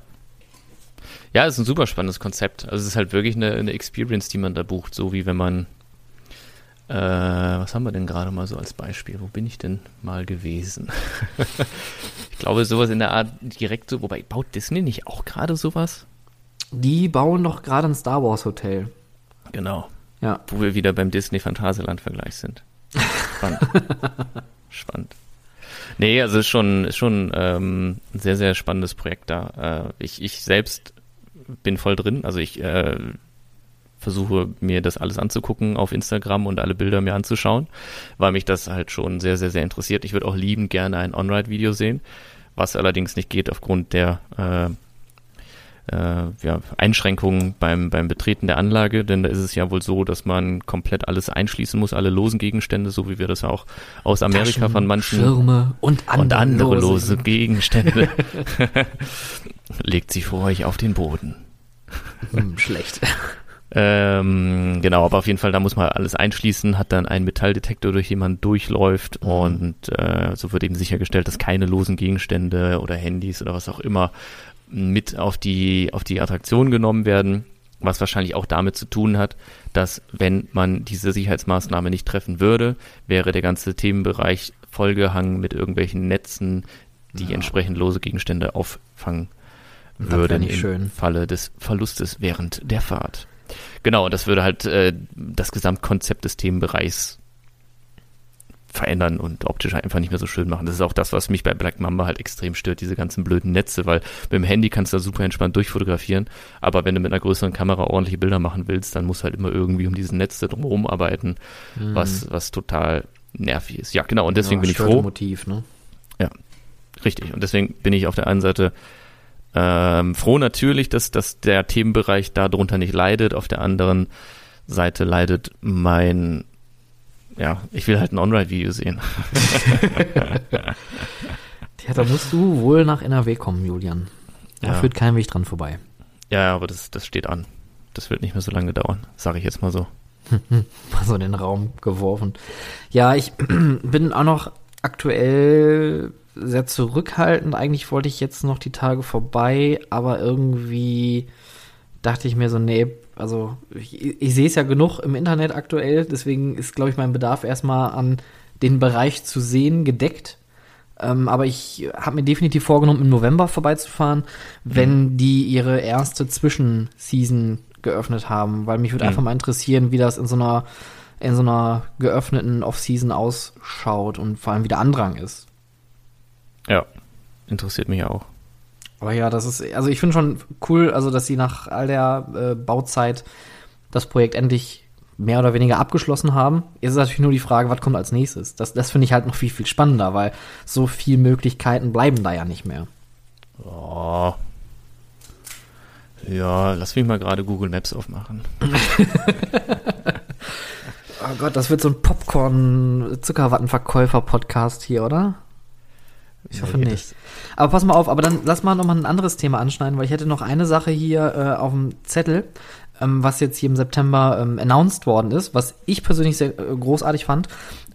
Ja, ist ein super spannendes Konzept. Also es ist halt wirklich eine, eine Experience, die man da bucht, so wie wenn man äh, was haben wir denn gerade mal so als Beispiel? Wo bin ich denn mal gewesen? <laughs> ich glaube, sowas in der Art direkt so, wobei baut Disney nicht auch gerade sowas? Die bauen doch gerade ein Star Wars Hotel. Genau. Ja. Wo wir wieder beim Disney Phantasialand Vergleich sind. Spannend. <laughs> Spannend. Nee, also ist schon, ist schon ähm, ein sehr, sehr spannendes Projekt da. Äh, ich, ich selbst bin voll drin. Also ich äh, versuche mir das alles anzugucken auf Instagram und alle Bilder mir anzuschauen, weil mich das halt schon sehr, sehr, sehr interessiert. Ich würde auch liebend gerne ein On-Ride-Video sehen, was allerdings nicht geht aufgrund der äh, äh, ja, Einschränkungen beim, beim Betreten der Anlage, denn da ist es ja wohl so, dass man komplett alles einschließen muss, alle losen Gegenstände, so wie wir das auch aus Amerika Taschen, von manchen Schirme und andere, und andere lose. Gegenstände. <laughs> <laughs> Legt sie vor euch auf den Boden. Hm, schlecht. <laughs> Ähm, genau, aber auf jeden Fall, da muss man alles einschließen, hat dann einen Metalldetektor, durch den man durchläuft Mhm. und äh, so wird eben sichergestellt, dass keine losen Gegenstände oder Handys oder was auch immer mit auf die, auf die Attraktion genommen werden, was wahrscheinlich auch damit zu tun hat, dass wenn man diese Sicherheitsmaßnahme nicht treffen würde, wäre der ganze Themenbereich vollgehangen mit irgendwelchen Netzen, die Ja. entsprechend lose Gegenstände auffangen würden nicht im schön. Falle des Verlustes während der Fahrt. Genau, und das würde halt äh, das Gesamtkonzept des Themenbereichs verändern und optisch einfach nicht mehr so schön machen. Das ist auch das, was mich bei Black Mamba halt extrem stört, diese ganzen blöden Netze, weil mit dem Handy kannst du da super entspannt durchfotografieren, aber wenn du mit einer größeren Kamera ordentliche Bilder machen willst, dann musst du halt immer irgendwie um diese Netze drumherum arbeiten, was, was total nervig ist. Ja, genau, und deswegen Mhm. Ja, bin ich froh, Motiv, ne? Richtig. Und deswegen bin ich auf der einen Seite ähm, froh natürlich, dass, dass der Themenbereich darunter nicht leidet. Auf der anderen Seite leidet mein, ja, ich will halt ein On-Ride-Video sehen. <laughs> Ja, da musst du wohl nach NRW kommen, Julian. Da Ja. führt kein Weg dran vorbei. ja, aber das, das steht an. Das wird nicht mehr so lange dauern, sage ich jetzt mal so. <laughs> Mal so in den Raum geworfen. Ja, ich <clears throat> bin auch noch aktuell sehr zurückhaltend. Eigentlich wollte ich jetzt noch die Tage vorbei, aber irgendwie dachte ich mir so, nee, also ich, ich sehe es ja genug im Internet aktuell, deswegen ist, glaube ich, mein Bedarf erstmal an den Bereich zu sehen gedeckt. Ähm, aber ich habe mir definitiv vorgenommen, im November vorbeizufahren, wenn die ihre erste Zwischenseason geöffnet haben, weil mich würde Mhm. einfach mal interessieren, wie das in so einer in so einer geöffneten Off-Season ausschaut und vor allem wie der Andrang ist. Ja, interessiert mich auch. Aber ja, das ist, also ich finde schon cool, also dass sie nach all der äh, Bauzeit das Projekt endlich mehr oder weniger abgeschlossen haben. Jetzt ist natürlich nur die Frage, was kommt als nächstes. Das, das finde ich halt noch viel, viel spannender, weil so viele Möglichkeiten bleiben da ja nicht mehr. Oh. Ja, lass mich mal gerade Google Maps aufmachen. <laughs> Oh Gott, das wird so ein Popcorn-Zuckerwattenverkäufer-Podcast hier, oder? Ich hoffe Nee, nicht. Aber pass mal auf, aber dann lass mal noch mal ein anderes Thema anschneiden, weil ich hätte noch eine Sache hier äh, auf dem Zettel, ähm, was jetzt hier im September ähm, announced worden ist, was ich persönlich sehr äh, großartig fand.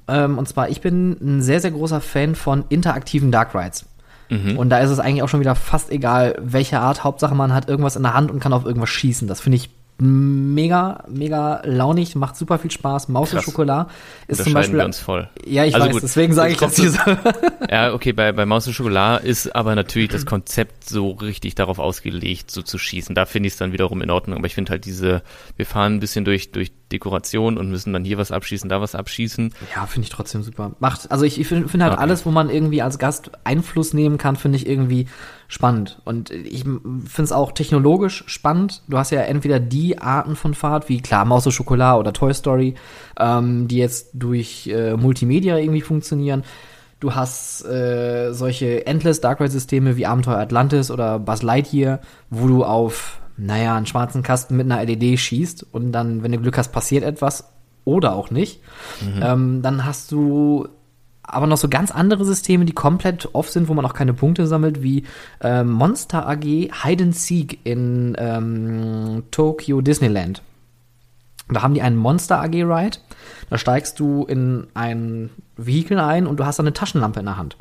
Ähm, und zwar, ich bin ein sehr, sehr großer Fan von interaktiven Dark Rides. Mhm. Und da ist es eigentlich auch schon wieder fast egal, welche Art. Hauptsache, man hat irgendwas in der Hand und kann auf irgendwas schießen. Das finde ich mega, mega launig, macht super viel Spaß. Maus und. Schokolade ist zum Beispiel. wir uns voll. Ja, ich Also weiß, gut, deswegen sage ich das hier so. <laughs> Ja, okay, bei, bei Maus und Schokolade ist aber natürlich das Konzept so richtig darauf ausgelegt, so zu schießen. Da finde ich es dann wiederum in Ordnung. Aber ich finde halt diese, wir fahren ein bisschen durch, durch Dekoration und müssen dann hier was abschießen, da was abschießen. Ja, finde ich trotzdem super. Macht, also ich, ich finde find halt Okay. alles, wo man irgendwie als Gast Einfluss nehmen kann, finde ich irgendwie spannend. Und ich finde es auch technologisch spannend. Du hast ja entweder die Arten von Fahrt, wie klar Maus und Schokolade oder Toy Story, ähm, die jetzt durch äh, Multimedia irgendwie funktionieren. Du hast äh, solche Endless Dark Ride Systeme wie Abenteuer Atlantis oder Buzz Lightyear, wo du auf, naja, einen schwarzen Kasten mit einer LED schießt und dann, wenn du Glück hast, passiert etwas oder auch nicht. Ähm, dann hast du aber noch so ganz andere Systeme, die komplett off sind, wo man auch keine Punkte sammelt, wie ähm, Monster AG Hide and Seek in ähm, Tokyo Disneyland. Da haben die einen Monster AG Ride. Da steigst du in ein Vehikel ein und du hast dann eine Taschenlampe in der Hand.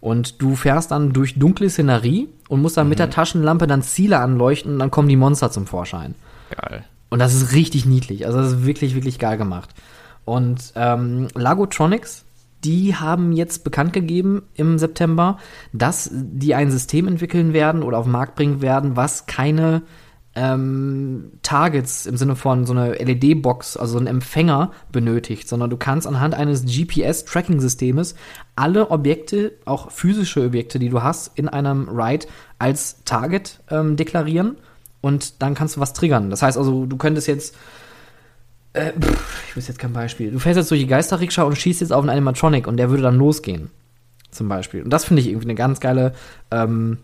Und du fährst dann durch dunkle Szenerie und musst dann mit der Taschenlampe dann Ziele anleuchten und dann kommen die Monster zum Vorschein. Geil. Und das ist richtig niedlich. Also das ist wirklich, wirklich geil gemacht. Und ähm, Lagotronics, die haben jetzt bekannt gegeben im September, dass die ein System entwickeln werden oder auf den Markt bringen werden, was keine ähm, Targets im Sinne von so eine LED-Box, also so einen Empfänger benötigt, sondern du kannst anhand eines GPS-Tracking-Systems alle Objekte, auch physische Objekte, die du hast, in einem Ride als Target ähm, deklarieren und dann kannst du was triggern. Das heißt also, du könntest jetzt äh, pff, ich wüsste jetzt kein Beispiel. Du fährst jetzt durch die Geisterrikscha und schießt jetzt auf einen Animatronic und der würde dann losgehen. Zum Beispiel. Und das finde ich irgendwie eine ganz geile ähm,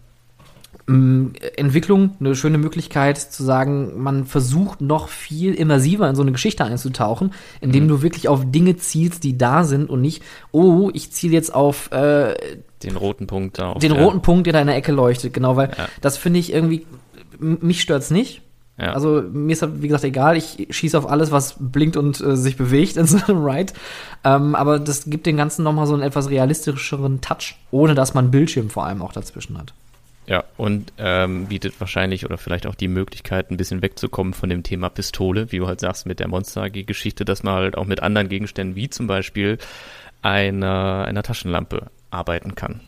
Entwicklung, eine schöne Möglichkeit zu sagen, man versucht noch viel immersiver in so eine Geschichte einzutauchen, indem du wirklich auf Dinge zielst, die da sind und nicht, oh, ich ziele jetzt auf äh, Den roten Punkt da auf den der- roten Punkt, der da in der Ecke leuchtet, genau, weil Ja. das finde ich irgendwie, mich stört's nicht. Ja. Also mir ist halt, wie gesagt, egal, ich schieße auf alles, was blinkt und äh, sich bewegt in so einem Ride. Ähm, aber das gibt dem Ganzen nochmal so einen etwas realistischeren Touch, ohne dass man Bildschirm vor allem auch dazwischen hat. Ja, und ähm, bietet wahrscheinlich oder vielleicht auch die Möglichkeit, ein bisschen wegzukommen von dem Thema Pistole, wie du halt sagst, mit der Monster AG-Geschichte, dass man halt auch mit anderen Gegenständen, wie zum Beispiel einer, einer Taschenlampe, arbeiten kann.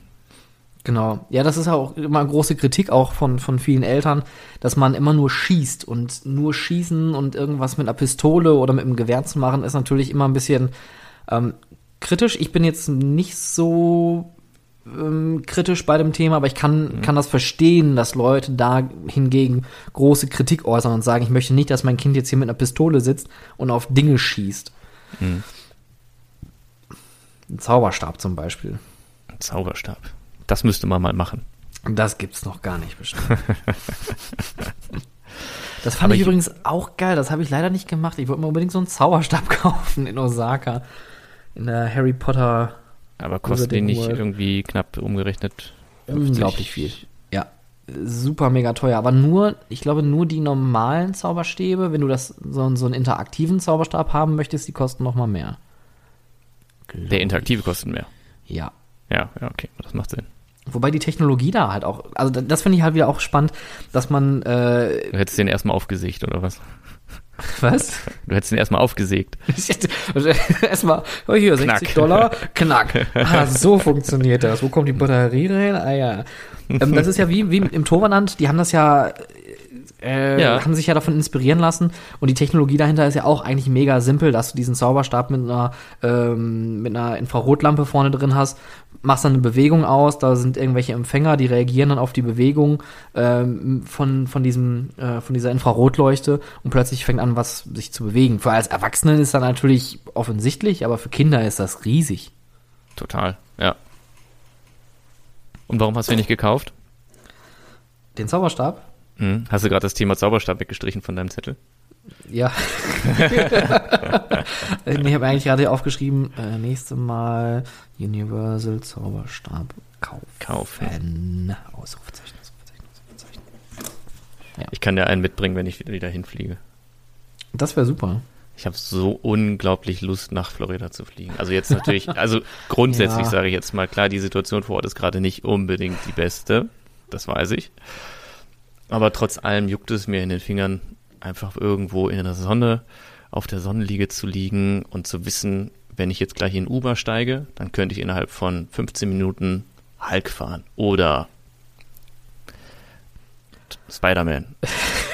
Genau. Ja, das ist auch immer eine große Kritik auch von, von vielen Eltern, dass man immer nur schießt und nur schießen und irgendwas mit einer Pistole oder mit einem Gewehr zu machen, ist natürlich immer ein bisschen ähm, kritisch. Ich bin jetzt nicht so ähm, kritisch bei dem Thema, aber ich kann, kann das verstehen, dass Leute da hingegen große Kritik äußern und sagen, ich möchte nicht, dass mein Kind jetzt hier mit einer Pistole sitzt und auf Dinge schießt. Mhm. Ein Zauberstab zum Beispiel. Ein Zauberstab. Das müsste man mal machen. Das gibt's noch gar nicht bestimmt. <laughs> Das fand ich ich- übrigens auch geil. Das habe ich leider nicht gemacht. Ich wollte mir unbedingt so einen Zauberstab <laughs> kaufen in Osaka. In der Harry Potter. Aber kostet Wizarding nicht World. irgendwie knapp umgerechnet 50? Unglaublich viel. Ja. Super mega teuer. Aber nur, ich glaube, nur die normalen Zauberstäbe, wenn du das so, so einen interaktiven Zauberstab haben möchtest, die kosten noch mal mehr. Der interaktive kostet mehr. Ja. Ja, ja, okay, das macht Sinn. Wobei die Technologie da halt auch, also da- das finde ich halt wieder auch spannend, dass man, äh, Du hättest den erstmal aufgesägt, oder was? <laughs> was? Du hättest den erstmal aufgesägt. <laughs> Erstmal, oh hier, 60 Knack. Dollar, knack. <laughs> Ah, so funktioniert das. Wo kommt die Batterie rein? Ah ja. Ähm, das ist ja wie, wie im Torwand, die haben das ja, äh, Ja. haben sich ja davon inspirieren lassen. Und die Technologie dahinter ist ja auch eigentlich mega simpel, dass du diesen Zauberstab mit einer, ähm, mit einer Infrarotlampe vorne drin hast, machst dann eine Bewegung aus, da sind irgendwelche Empfänger, die reagieren dann auf die Bewegung ähm, von, von, diesem, äh, von dieser Infrarotleuchte und plötzlich fängt an, was sich zu bewegen. Für als Erwachsenen ist das natürlich offensichtlich, aber für Kinder ist das riesig. Total, ja. Und warum hast du ihn nicht gekauft? Den Zauberstab? Hm? Hast du gerade das Thema Zauberstab weggestrichen von deinem Zettel? Ja. <laughs> ich habe eigentlich gerade aufgeschrieben, äh, nächste Mal Universal Zauberstab kaufen. Kaufen. Ausrufezeichen, Ausrufezeichen, Ausrufezeichen. Ich kann dir einen mitbringen, wenn ich wieder, wieder hinfliege. Das wäre super. Ich habe so unglaublich Lust, nach Florida zu fliegen. Also jetzt natürlich, <laughs> also grundsätzlich Ja. sage ich jetzt mal, klar, die Situation vor Ort ist gerade nicht unbedingt die beste. Das weiß ich. Aber trotz allem juckt es mir in den Fingern, einfach irgendwo in der Sonne, auf der Sonnenliege zu liegen und zu wissen, wenn ich jetzt gleich in Uber steige, dann könnte ich innerhalb von 15 Minuten Hulk fahren oder Spider-Man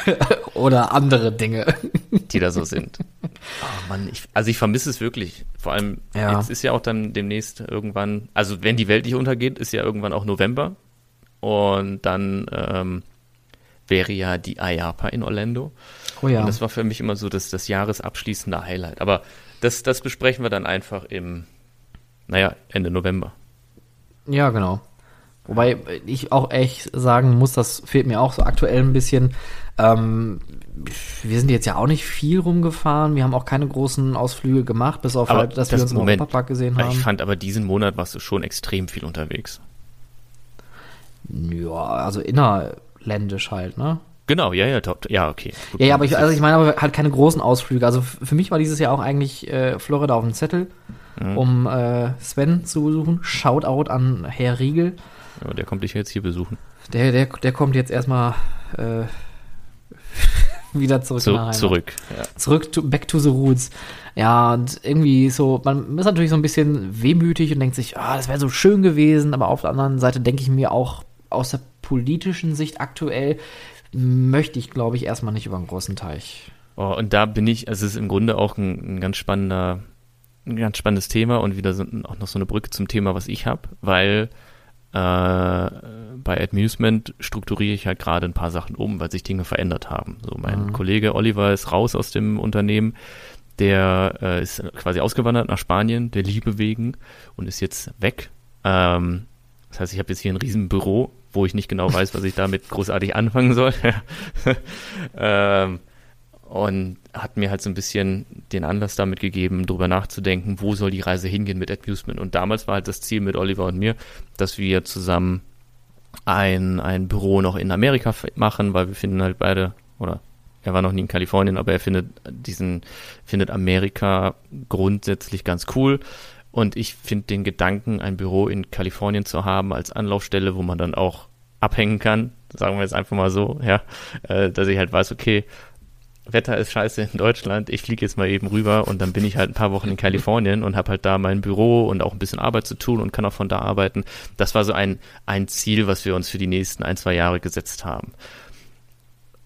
<laughs> Oder andere Dinge. <laughs> die da so sind. Oh Mann, ich, also ich vermisse es wirklich. Vor allem, Ja. jetzt ist ja auch dann demnächst irgendwann, also wenn die Welt nicht untergeht, ist ja irgendwann auch November. Und dann ähm, wäre ja die IAPA in Orlando. Oh ja. Und das war für mich immer so das, das jahresabschließende Highlight. Aber das, das besprechen wir dann einfach im, naja, Ende November. Ja, genau. Wobei ich auch echt sagen muss, das fehlt mir auch so aktuell ein bisschen. Ähm, wir sind jetzt ja auch nicht viel rumgefahren. Wir haben auch keine großen Ausflüge gemacht, bis auf Aber halt, dass das- wir uns im Moment. Europapark gesehen haben. Ich fand aber diesen Monat warst du schon extrem viel unterwegs. ja, also innerländisch halt, ne? Genau, ja, ja, top, ja, okay. Gut, Ja, ja, aber ich, also ich meine aber halt keine großen Ausflüge. Also für mich war dieses Jahr auch eigentlich äh, Florida auf dem Zettel, Mhm. um äh, Sven zu besuchen. Shoutout an Herr Riegel. ja, der kommt dich jetzt hier besuchen. Der, der, der kommt jetzt erstmal äh, <laughs> wieder zurück Zu, zurück. Ja. Zurück, to, back to the roots. Ja, und irgendwie so, man ist natürlich so ein bisschen wehmütig und denkt sich, ah, das wäre so schön gewesen, aber auf der anderen Seite denke ich mir auch aus der politischen Sicht aktuell, möchte ich, glaube ich, erstmal nicht über einen großen Teich. Oh, und da bin ich, also es ist im Grunde auch ein, ein ganz spannender, ein ganz spannendes Thema und wieder so, auch noch so eine Brücke zum Thema, was ich habe, weil äh, bei Amusement strukturiere ich halt gerade ein paar Sachen um, weil sich Dinge verändert haben. So, mein Mhm. Kollege Oliver ist raus aus dem Unternehmen, der äh, ist quasi ausgewandert nach Spanien, der Liebe wegen und ist jetzt weg. Ähm, das heißt, ich habe jetzt hier ein riesen Büro, wo ich nicht genau weiß, was ich damit großartig anfangen soll. <laughs> ähm, und hat mir halt so ein bisschen den Anlass damit gegeben, drüber nachzudenken, wo soll die Reise hingehen mit Amusement. Und damals war halt das Ziel mit Oliver und mir, dass wir zusammen ein, ein Büro noch in Amerika machen, weil wir finden halt beide, oder er war noch nie in Kalifornien, aber er findet diesen, findet Amerika grundsätzlich ganz cool. Und ich finde den Gedanken, ein Büro in Kalifornien zu haben als Anlaufstelle, wo man dann auch abhängen kann, sagen wir jetzt einfach mal so, ja, äh, dass ich halt weiß, okay, Wetter ist scheiße in Deutschland, ich fliege jetzt mal eben rüber und dann bin ich halt ein paar Wochen in Kalifornien und habe halt da mein Büro und auch ein bisschen Arbeit zu tun und kann auch von da arbeiten. Das war so ein, ein Ziel, was wir uns für die nächsten ein, zwei Jahre gesetzt haben.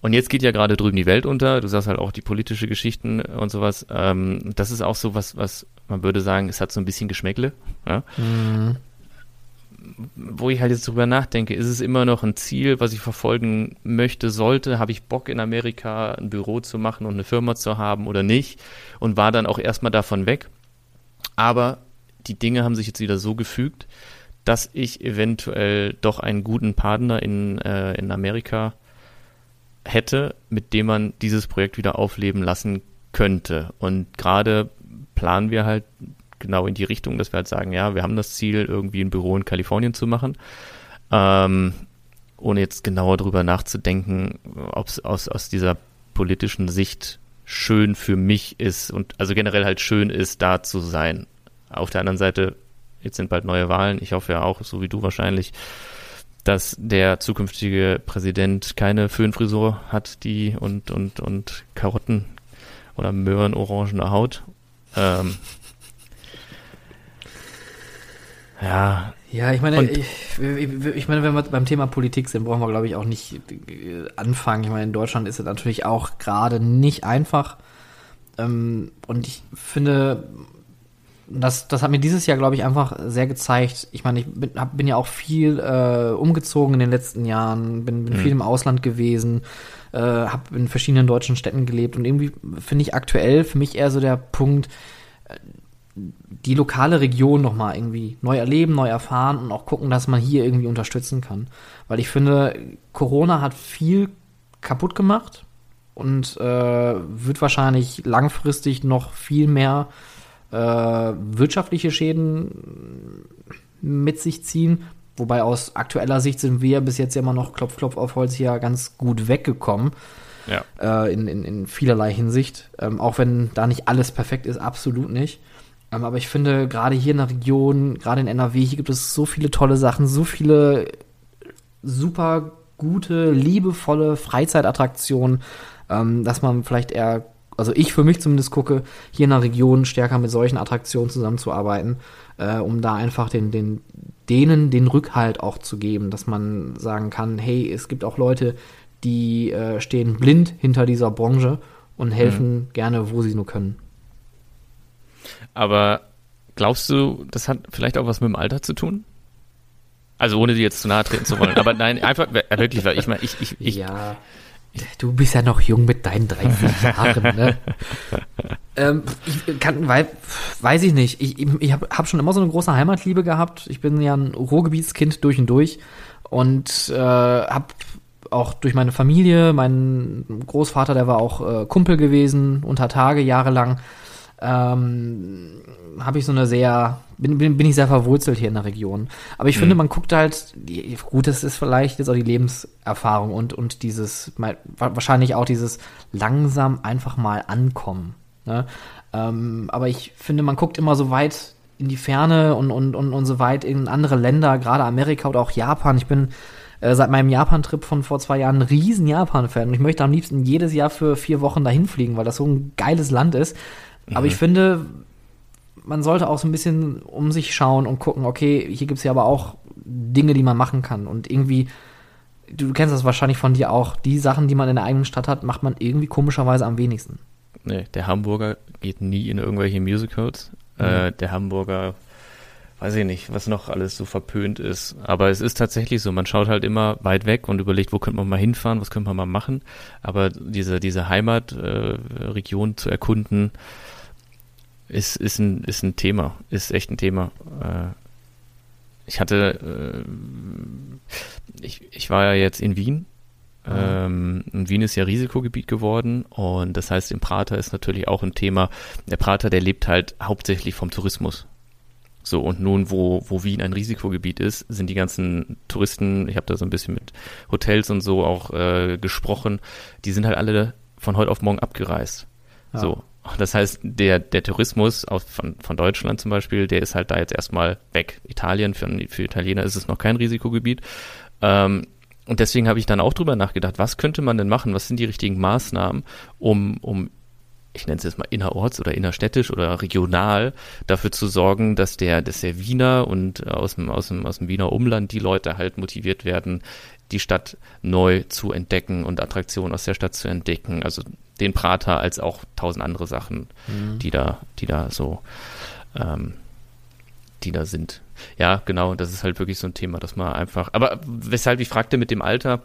Und jetzt geht ja gerade drüben die Welt unter. Du sagst halt auch die politische Geschichten und sowas. Ähm, das ist auch so was, was man würde sagen, es hat so ein bisschen Geschmäckle. Ja? Mhm. wo ich halt jetzt drüber nachdenke, ist es immer noch ein Ziel, was ich verfolgen möchte, sollte, habe ich Bock in Amerika ein Büro zu machen und eine Firma zu haben oder nicht und war dann auch erstmal davon weg. Aber die Dinge haben sich jetzt wieder so gefügt, dass ich eventuell doch einen guten Partner in, äh, in Amerika hätte, mit dem man dieses Projekt wieder aufleben lassen könnte. Und gerade planen wir halt genau in die Richtung, dass wir halt sagen, ja, wir haben das Ziel, irgendwie ein Büro in Kalifornien zu machen. Ähm, ohne jetzt genauer drüber nachzudenken, ob es aus, aus dieser politischen Sicht schön für mich ist und also generell halt schön ist, da zu sein. Auf der anderen Seite, jetzt sind bald neue Wahlen. Ich hoffe ja auch, so wie du wahrscheinlich, dass der zukünftige Präsident keine Föhnfrisur hat, die und, und, und Karotten oder Möhren orangene Haut. Ähm, ja, Ja, ich meine, ich, ich meine, wenn wir beim Thema Politik sind, brauchen wir, glaube ich, auch nicht äh, anfangen. Ich meine, in Deutschland ist es natürlich auch gerade nicht einfach. Ähm, und ich finde, das, das hat mir dieses Jahr, glaube ich, einfach sehr gezeigt. Ich meine, ich bin, hab, bin ja auch viel äh, umgezogen in den letzten Jahren, bin, bin Mhm. viel im Ausland gewesen, äh, habe in verschiedenen deutschen Städten gelebt und irgendwie finde ich aktuell für mich eher so der Punkt, die lokale Region nochmal irgendwie neu erleben, neu erfahren und auch gucken, dass man hier irgendwie unterstützen kann. Weil ich finde, Corona hat viel kaputt gemacht und äh, wird wahrscheinlich langfristig noch viel mehr äh, wirtschaftliche Schäden mit sich ziehen. Wobei aus aktueller Sicht sind wir bis jetzt ja immer noch Klopf, Klopf auf Holz hier ganz gut weggekommen ja. äh, in, in, in vielerlei Hinsicht. Ähm, auch wenn da nicht alles perfekt ist, absolut nicht. Ähm, aber ich finde, gerade hier in der Region, gerade in NRW, hier gibt es so viele tolle Sachen, so viele super gute, liebevolle Freizeitattraktionen, ähm, dass man vielleicht eher, also ich für mich zumindest gucke, hier in der Region stärker mit solchen Attraktionen zusammenzuarbeiten, äh, um da einfach den, den, denen den Rückhalt auch zu geben, dass man sagen kann, hey, es gibt auch Leute, die äh, stehen blind hinter dieser Branche und helfen mhm. gerne, wo sie nur können. Aber glaubst du, das hat vielleicht auch was mit dem Alter zu tun? Also ohne dir jetzt zu nahe treten zu wollen. <laughs> Aber nein, einfach wirklich, weil ich meine, ich, ich, ich, ja. Du bist ja noch jung mit deinen 30 <laughs> Jahren, ne? ähm, ich kann, weil, weiß ich nicht. Ich, ich habe hab schon immer so eine große Heimatliebe gehabt. Ich bin ja ein Ruhrgebietskind durch und durch und äh, habe auch durch meine Familie, mein Großvater, der war auch äh, Kumpel gewesen, unter Tage jahrelang, ähm, habe ich so eine sehr, bin, bin, bin ich sehr verwurzelt hier in der Region. Aber ich mhm. finde, man guckt halt, gut, das ist vielleicht jetzt auch die Lebenserfahrung und, und dieses, wahrscheinlich auch dieses langsam einfach mal ankommen. Ne? Ähm, aber ich finde, man guckt immer so weit in die Ferne und, und, und, und so weit in andere Länder, gerade Amerika oder auch Japan. Ich bin äh, seit meinem Japan-Trip von vor zwei Jahren ein riesen Japan-Fan und ich möchte am liebsten jedes Jahr für vier Wochen dahin fliegen, weil das so ein geiles Land ist. Mhm. Aber ich finde, man sollte auch so ein bisschen um sich schauen und gucken, okay, hier gibt es ja aber auch Dinge, die man machen kann. Und irgendwie, du kennst das wahrscheinlich von dir auch, die Sachen, die man in der eigenen Stadt hat, macht man irgendwie komischerweise am wenigsten. Nee, der Hamburger geht nie in irgendwelche Musicals. Mhm. Äh, der Hamburger, weiß ich nicht, was noch alles so verpönt ist. Aber es ist tatsächlich so, man schaut halt immer weit weg und überlegt, wo könnte man mal hinfahren, was könnte man mal machen. Aber diese, diese Heimatregion äh, zu erkunden, ist, ist, ein, ist ein Thema, ist echt ein Thema. Äh, ich hatte, äh, ich, ich war ja jetzt in Wien. Mhm. Und Wien ist ja Risikogebiet geworden und das heißt, im Prater ist natürlich auch ein Thema. Der Prater, der lebt halt hauptsächlich vom Tourismus. So, und nun, wo, wo Wien ein Risikogebiet ist, sind die ganzen Touristen, ich habe da so ein bisschen mit Hotels und so auch äh, gesprochen, die sind halt alle von heute auf morgen abgereist. Ja. So, das heißt, der, der Tourismus aus, von, von Deutschland zum Beispiel, der ist halt da jetzt erstmal weg. Italien, für, für Italiener ist es noch kein Risikogebiet. Ähm, und deswegen habe ich dann auch drüber nachgedacht, was könnte man denn machen? Was sind die richtigen Maßnahmen, um, um ich nenne es jetzt mal innerorts oder innerstädtisch oder regional, dafür zu sorgen, dass der, dass der Wiener und aus dem, aus dem, aus dem Wiener Umland die Leute halt motiviert werden, die Stadt neu zu entdecken und Attraktionen aus der Stadt zu entdecken. Also den Prater als auch tausend andere Sachen, mhm. die da, die da so, ähm, die da sind. Ja, genau, das ist halt wirklich so ein Thema, dass man einfach, aber weshalb ich fragte mit dem Alter,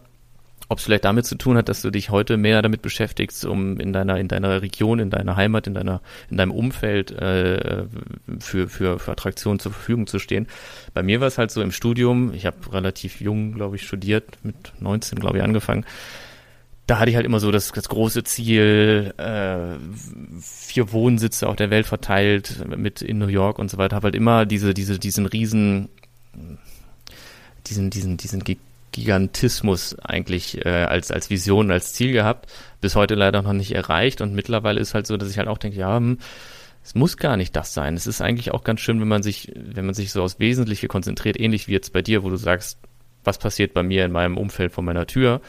ob es vielleicht damit zu tun hat, dass du dich heute mehr damit beschäftigst, um in deiner in deiner Region, in deiner Heimat, in deiner in deinem Umfeld äh, für für für Attraktionen zur Verfügung zu stehen. Bei mir war es halt so im Studium. Ich habe relativ jung, glaube ich, studiert, mit 19 glaube ich angefangen da hatte ich halt immer so das, das große Ziel, äh, vier Wohnsitze auf der Welt verteilt mit in New York und so weiter. Habe halt immer diese, diese, diesen riesen, diesen, diesen, diesen Gigantismus eigentlich äh, als, als Vision, als Ziel gehabt. Bis heute leider noch nicht erreicht. Und mittlerweile ist halt so, dass ich halt auch denke, ja, hm, es muss gar nicht das sein. Es ist eigentlich auch ganz schön, wenn man sich, wenn man sich so aufs Wesentliche konzentriert, ähnlich wie jetzt bei dir, wo du sagst, was passiert bei mir in meinem Umfeld vor meiner Tür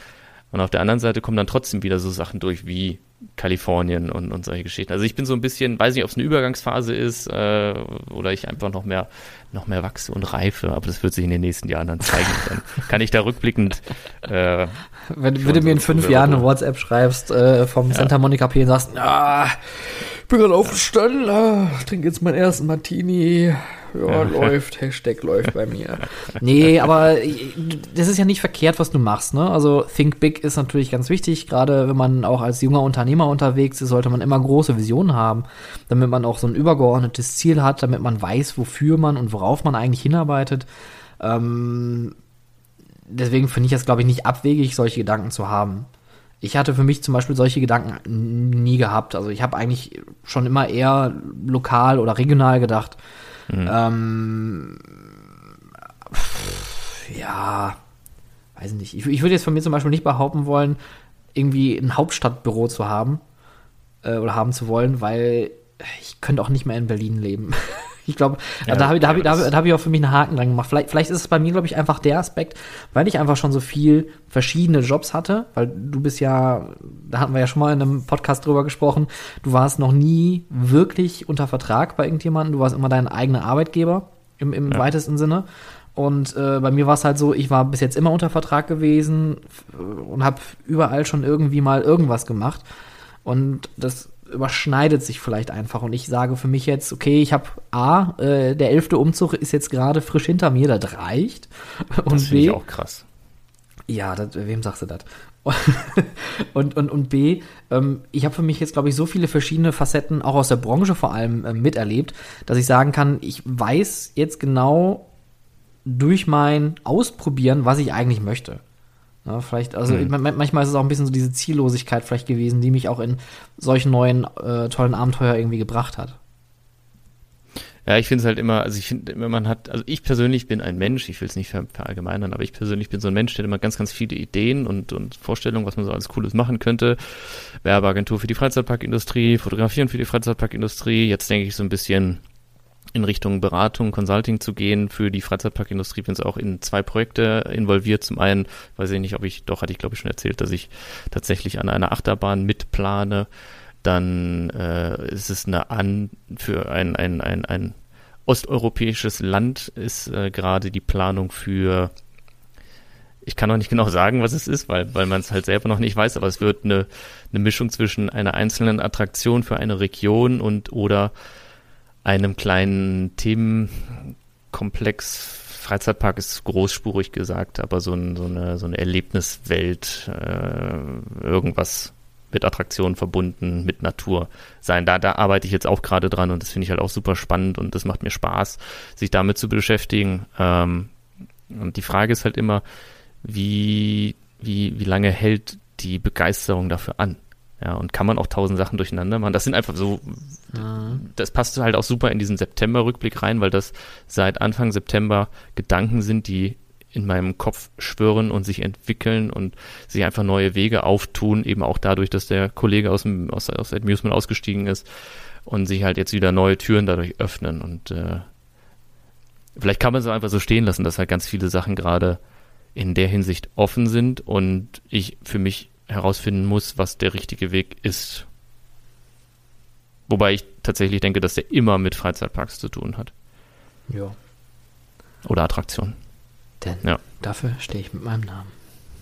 und auf der anderen Seite kommen dann trotzdem wieder so Sachen durch wie Kalifornien und, und solche Geschichten. Also ich bin so ein bisschen, weiß nicht, ob es eine Übergangsphase ist äh, oder ich einfach noch mehr, noch mehr wachse und reife, aber das wird sich in den nächsten Jahren dann zeigen. dann kann ich da rückblickend. Äh, wenn, wenn du mir in fünf Jahren eine WhatsApp schreibst äh, vom ja. Santa Monica Pier und sagst, ah, ich bin gerade aufgestanden, ah, trinke jetzt meinen ersten Martini, ja, läuft, Hashtag läuft bei mir. <laughs> Nee, aber das ist ja nicht verkehrt, was du machst, ne? Also Think Big ist natürlich ganz wichtig, gerade wenn man auch als junger Unternehmer unterwegs ist, sollte man immer große Visionen haben, damit man auch so ein übergeordnetes Ziel hat, damit man weiß, wofür man und worauf man eigentlich hinarbeitet. Ähm, deswegen finde ich das, glaube ich, nicht abwegig, solche Gedanken zu haben. Ich hatte für mich zum Beispiel solche Gedanken nie gehabt. Also ich habe eigentlich schon immer eher lokal oder regional gedacht. Mhm. Ähm, ja, weiß nicht. Ich, ich würde jetzt von mir zum Beispiel nicht behaupten wollen, irgendwie ein Hauptstadtbüro zu haben äh, oder haben zu wollen, weil ich könnte auch nicht mehr in Berlin leben. <laughs> ich glaube, ja, da habe ich, da hab ich, da hab, da hab ich auch für mich einen Haken dran gemacht. Vielleicht, vielleicht ist es bei mir, glaube ich, einfach der Aspekt, weil ich einfach schon so viel verschiedene Jobs hatte, weil du bist ja, da hatten wir ja schon mal in einem Podcast drüber gesprochen, du warst noch nie wirklich unter Vertrag bei irgendjemandem, du warst immer dein eigener Arbeitgeber im, im ja. weitesten Sinne. Und äh, bei mir war es halt so, ich war bis jetzt immer unter Vertrag gewesen und habe überall schon irgendwie mal irgendwas gemacht. Und das überschneidet sich vielleicht einfach. Und ich sage für mich jetzt, okay, ich habe A, äh, der elfte Umzug ist jetzt gerade frisch hinter mir, das reicht. Und das finde ich auch krass. Ja, das, wem sagst du das? <laughs> und, und, und B, ähm, ich habe für mich jetzt, glaube ich, so viele verschiedene Facetten, auch aus der Branche vor allem, äh, miterlebt, dass ich sagen kann, ich weiß jetzt genau durch mein Ausprobieren, was ich eigentlich möchte. Ja, vielleicht, also mhm. manchmal ist es auch ein bisschen so diese Ziellosigkeit vielleicht gewesen, die mich auch in solchen neuen äh, tollen Abenteuer irgendwie gebracht hat. Ja, ich finde es halt immer, also ich finde immer, man hat, also ich persönlich bin ein Mensch, ich will es nicht ver verallgemeinern, aber ich persönlich bin so ein Mensch, der hat immer ganz, ganz viele Ideen und, und Vorstellungen, was man so alles Cooles machen könnte. Werbeagentur für die Freizeitparkindustrie, Fotografieren für die Freizeitparkindustrie. Jetzt denke ich so ein bisschen in Richtung Beratung, Consulting zu gehen für die Freizeitparkindustrie. Bin es auch in zwei Projekte involviert. Zum einen, weiß ich nicht, ob ich, doch hatte ich glaube ich schon erzählt, dass ich tatsächlich an einer Achterbahn mitplane dann äh, ist es eine An für ein, ein, ein, ein osteuropäisches Land ist äh, gerade die Planung für ich kann noch nicht genau sagen, was es ist, weil, weil man es halt selber noch nicht weiß, aber es wird eine, eine Mischung zwischen einer einzelnen Attraktion für eine Region und oder einem kleinen Themenkomplex. Freizeitpark ist großspurig gesagt, aber so, ein, so, eine, so eine Erlebniswelt, äh, irgendwas mit Attraktionen verbunden, mit Natur sein. Da, da arbeite ich jetzt auch gerade dran und das finde ich halt auch super spannend und das macht mir Spaß, sich damit zu beschäftigen. Ähm, und die Frage ist halt immer, wie, wie, wie lange hält die Begeisterung dafür an? Ja, und kann man auch tausend Sachen durcheinander machen? Das sind einfach so, mhm. das passt halt auch super in diesen September-Rückblick rein, weil das seit Anfang September Gedanken sind, die in meinem Kopf schwirren und sich entwickeln und sich einfach neue Wege auftun, eben auch dadurch, dass der Kollege aus dem aus, aus Amusement ausgestiegen ist und sich halt jetzt wieder neue Türen dadurch öffnen und äh, vielleicht kann man es einfach so stehen lassen, dass halt ganz viele Sachen gerade in der Hinsicht offen sind und ich für mich herausfinden muss, was der richtige Weg ist. Wobei ich tatsächlich denke, dass der immer mit Freizeitparks zu tun hat. Ja. Oder Attraktionen. Denn ja. dafür stehe ich mit meinem Namen.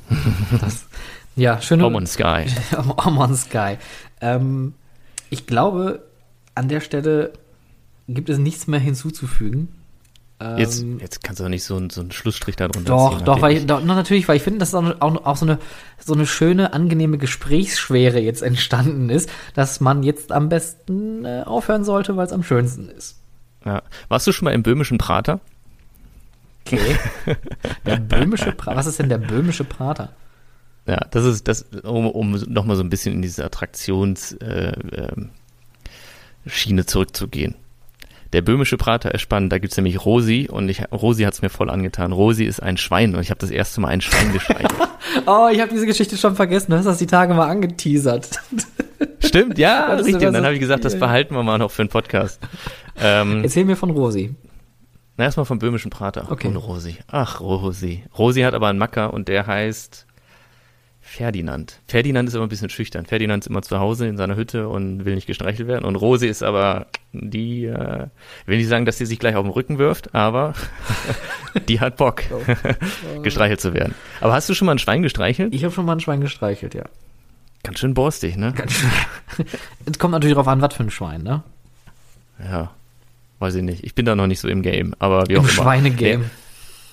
<laughs> Das, ja, schöne. Om on Sky. <laughs> Om on Sky. Ähm, ich glaube, an der Stelle gibt es nichts mehr hinzuzufügen. Jetzt, ähm, jetzt kannst du doch nicht so, so einen Schlussstrich da drunter Doch, ziehen, doch, weil ich, doch, natürlich, weil ich finde, dass auch, auch, auch so, eine, so eine schöne, angenehme Gesprächsschwere jetzt entstanden ist, dass man jetzt am besten äh, aufhören sollte, weil es am schönsten ist. Ja. Warst du schon mal im böhmischen Prater? Okay. Der böhmische Prater. Was ist denn der böhmische Prater? Ja, das ist das, um, um nochmal so ein bisschen in diese Attraktionsschiene äh, äh, zurückzugehen. Der böhmische Prater ist spannend, da gibt's nämlich Rosi und ich, Rosi hat's mir voll angetan. Rosi ist ein Schwein und ich habe das erste Mal ein Schwein gestreichelt. <laughs> oh, ich habe diese Geschichte schon vergessen, du hast das die Tage mal angeteasert. <laughs> Stimmt, ja, <laughs> richtig. Und dann habe ich gesagt, das behalten wir mal noch für einen Podcast. Ähm, Erzähl mir von Rosi. Na, erstmal vom böhmischen Prater. Okay. Und Rosi. Ach, Rosi. Rosi hat aber einen Macker und der heißt Ferdinand. Ferdinand ist immer ein bisschen schüchtern. Ferdinand ist immer zu Hause in seiner Hütte und will nicht gestreichelt werden. Und Rosi ist aber die, äh, will nicht sagen, dass sie sich gleich auf den Rücken wirft, aber <laughs> die hat Bock, <laughs> gestreichelt zu werden. Aber hast du schon mal ein Schwein gestreichelt? Ich habe schon mal ein Schwein gestreichelt, ja. Ganz schön borstig, ne? Ganz schön. Es kommt natürlich darauf an, was für ein Schwein, ne? Ja. Weiß ich nicht. Ich bin da noch nicht so im Game, aber wie auch Im. Schweinegame.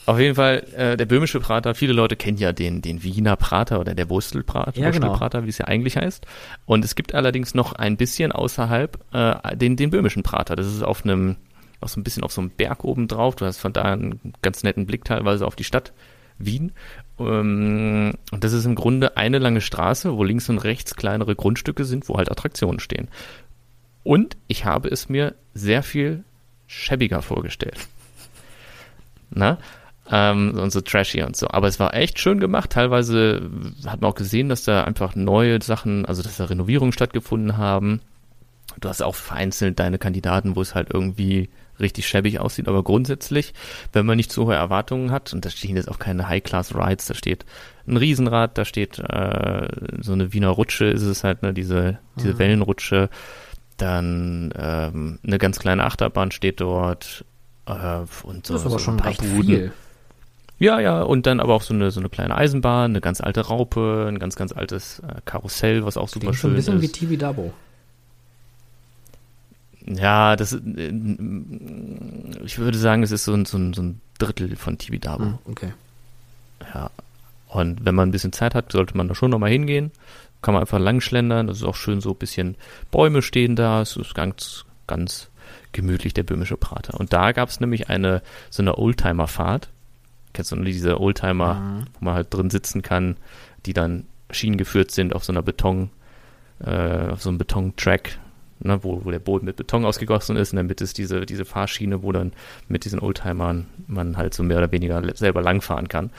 Auf jeden Fall, äh, der böhmische Prater, viele Leute kennen ja den, den Wiener Prater oder der Wurstelprater, ja, genau. Wie es ja eigentlich heißt. Und es gibt allerdings noch ein bisschen außerhalb äh, den, den böhmischen Prater. Das ist auf einem, auch so ein bisschen auf so einem Berg oben drauf. Du hast von da einen ganz netten Blick teilweise auf die Stadt Wien. Ähm, und das ist im Grunde eine lange Straße, wo links und rechts kleinere Grundstücke sind, wo halt Attraktionen stehen. Und ich habe es mir sehr viel schäbiger vorgestellt. Na? Ähm, und so trashy und so. Aber es war echt schön gemacht. Teilweise hat man auch gesehen, dass da einfach neue Sachen, also dass da Renovierungen stattgefunden haben. Du hast auch vereinzelt deine Kandidaten, wo es halt irgendwie richtig schäbig aussieht, aber grundsätzlich, wenn man nicht so hohe Erwartungen hat, und da stehen jetzt auch keine High-Class-Rides, da steht ein Riesenrad, da steht äh, so eine Wiener Rutsche, ist es halt, ne, diese, diese mhm. Wellenrutsche, dann ähm, eine ganz kleine Achterbahn steht dort äh, und so, das ist aber so schon recht Buden. viel. Ja, ja, und dann aber auch so eine, so eine kleine Eisenbahn, eine ganz alte Raupe, ein ganz, ganz altes äh, Karussell, was auch super Klingt so schön ein bisschen ist. wie TV Dabo. Ja, das, äh, ich würde sagen, es ist so ein, so ein, so ein Drittel von Tibidabo. Hm, okay. Ja. Und wenn man ein bisschen Zeit hat, sollte man da schon nochmal hingehen. Kann man einfach lang schlendern. Das ist auch schön so ein bisschen Bäume stehen da. Es ist ganz, ganz gemütlich, der böhmische Prater. Und da gab es nämlich eine, so eine Oldtimer-Fahrt. Kennst du nur diese Oldtimer, Mhm. wo man halt drin sitzen kann, die dann schienengeführt sind auf so einer Beton, äh, auf so einem Betontrack, ne, wo, wo der Boden mit Beton ausgegossen ist. In der Mitte ist diese, diese Fahrschiene, wo dann mit diesen Oldtimern man halt so mehr oder weniger selber langfahren kann.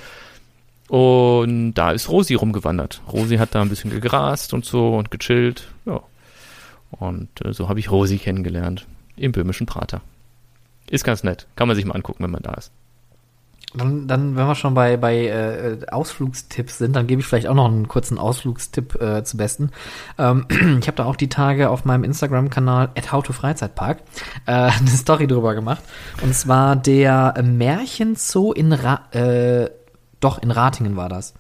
Und da ist Rosi rumgewandert. Rosi hat da ein bisschen gegrast und so und gechillt. Ja. Und äh, so habe ich Rosi kennengelernt im böhmischen Prater. Ist ganz nett. Kann man sich mal angucken, wenn man da ist. Dann, dann, wenn wir schon bei, bei äh, Ausflugstipps sind, dann gebe ich vielleicht auch noch einen kurzen Ausflugstipp äh, zu besten. Ähm, <clears throat> ich habe da auch die Tage auf meinem Instagram-Kanal @howtofreizeitpark äh, <laughs> eine Story drüber gemacht. Und zwar der Märchenzoo in Ra äh, doch in Ratingen war das.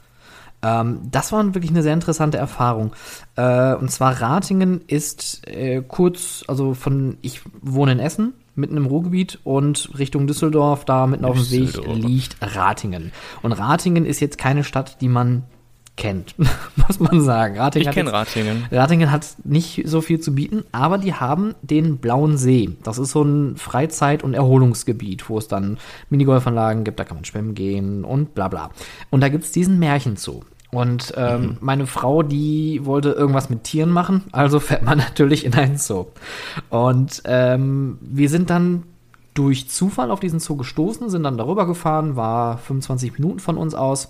Ähm, das war wirklich eine sehr interessante Erfahrung. Äh, und zwar Ratingen ist äh, kurz, also von, ich wohne in Essen, mitten im Ruhrgebiet und Richtung Düsseldorf, da mitten auf dem Weg liegt Ratingen. Und Ratingen ist jetzt keine Stadt, die man kennt, <laughs> muss man sagen. Ratingen Ich kenne Ratingen. Ratingen hat nicht so viel zu bieten, aber die haben den Blauen See. Das ist so ein Freizeit- und Erholungsgebiet, wo es dann Minigolfanlagen gibt, da kann man schwimmen gehen und bla bla. Und da gibt's diesen Märchenzoo. Und ähm, meine Frau, die wollte irgendwas mit Tieren machen, also <laughs> fährt man natürlich in einen Zoo. Und ähm, wir sind dann durch Zufall auf diesen Zoo gestoßen, sind dann darüber gefahren, war 25 Minuten von uns aus.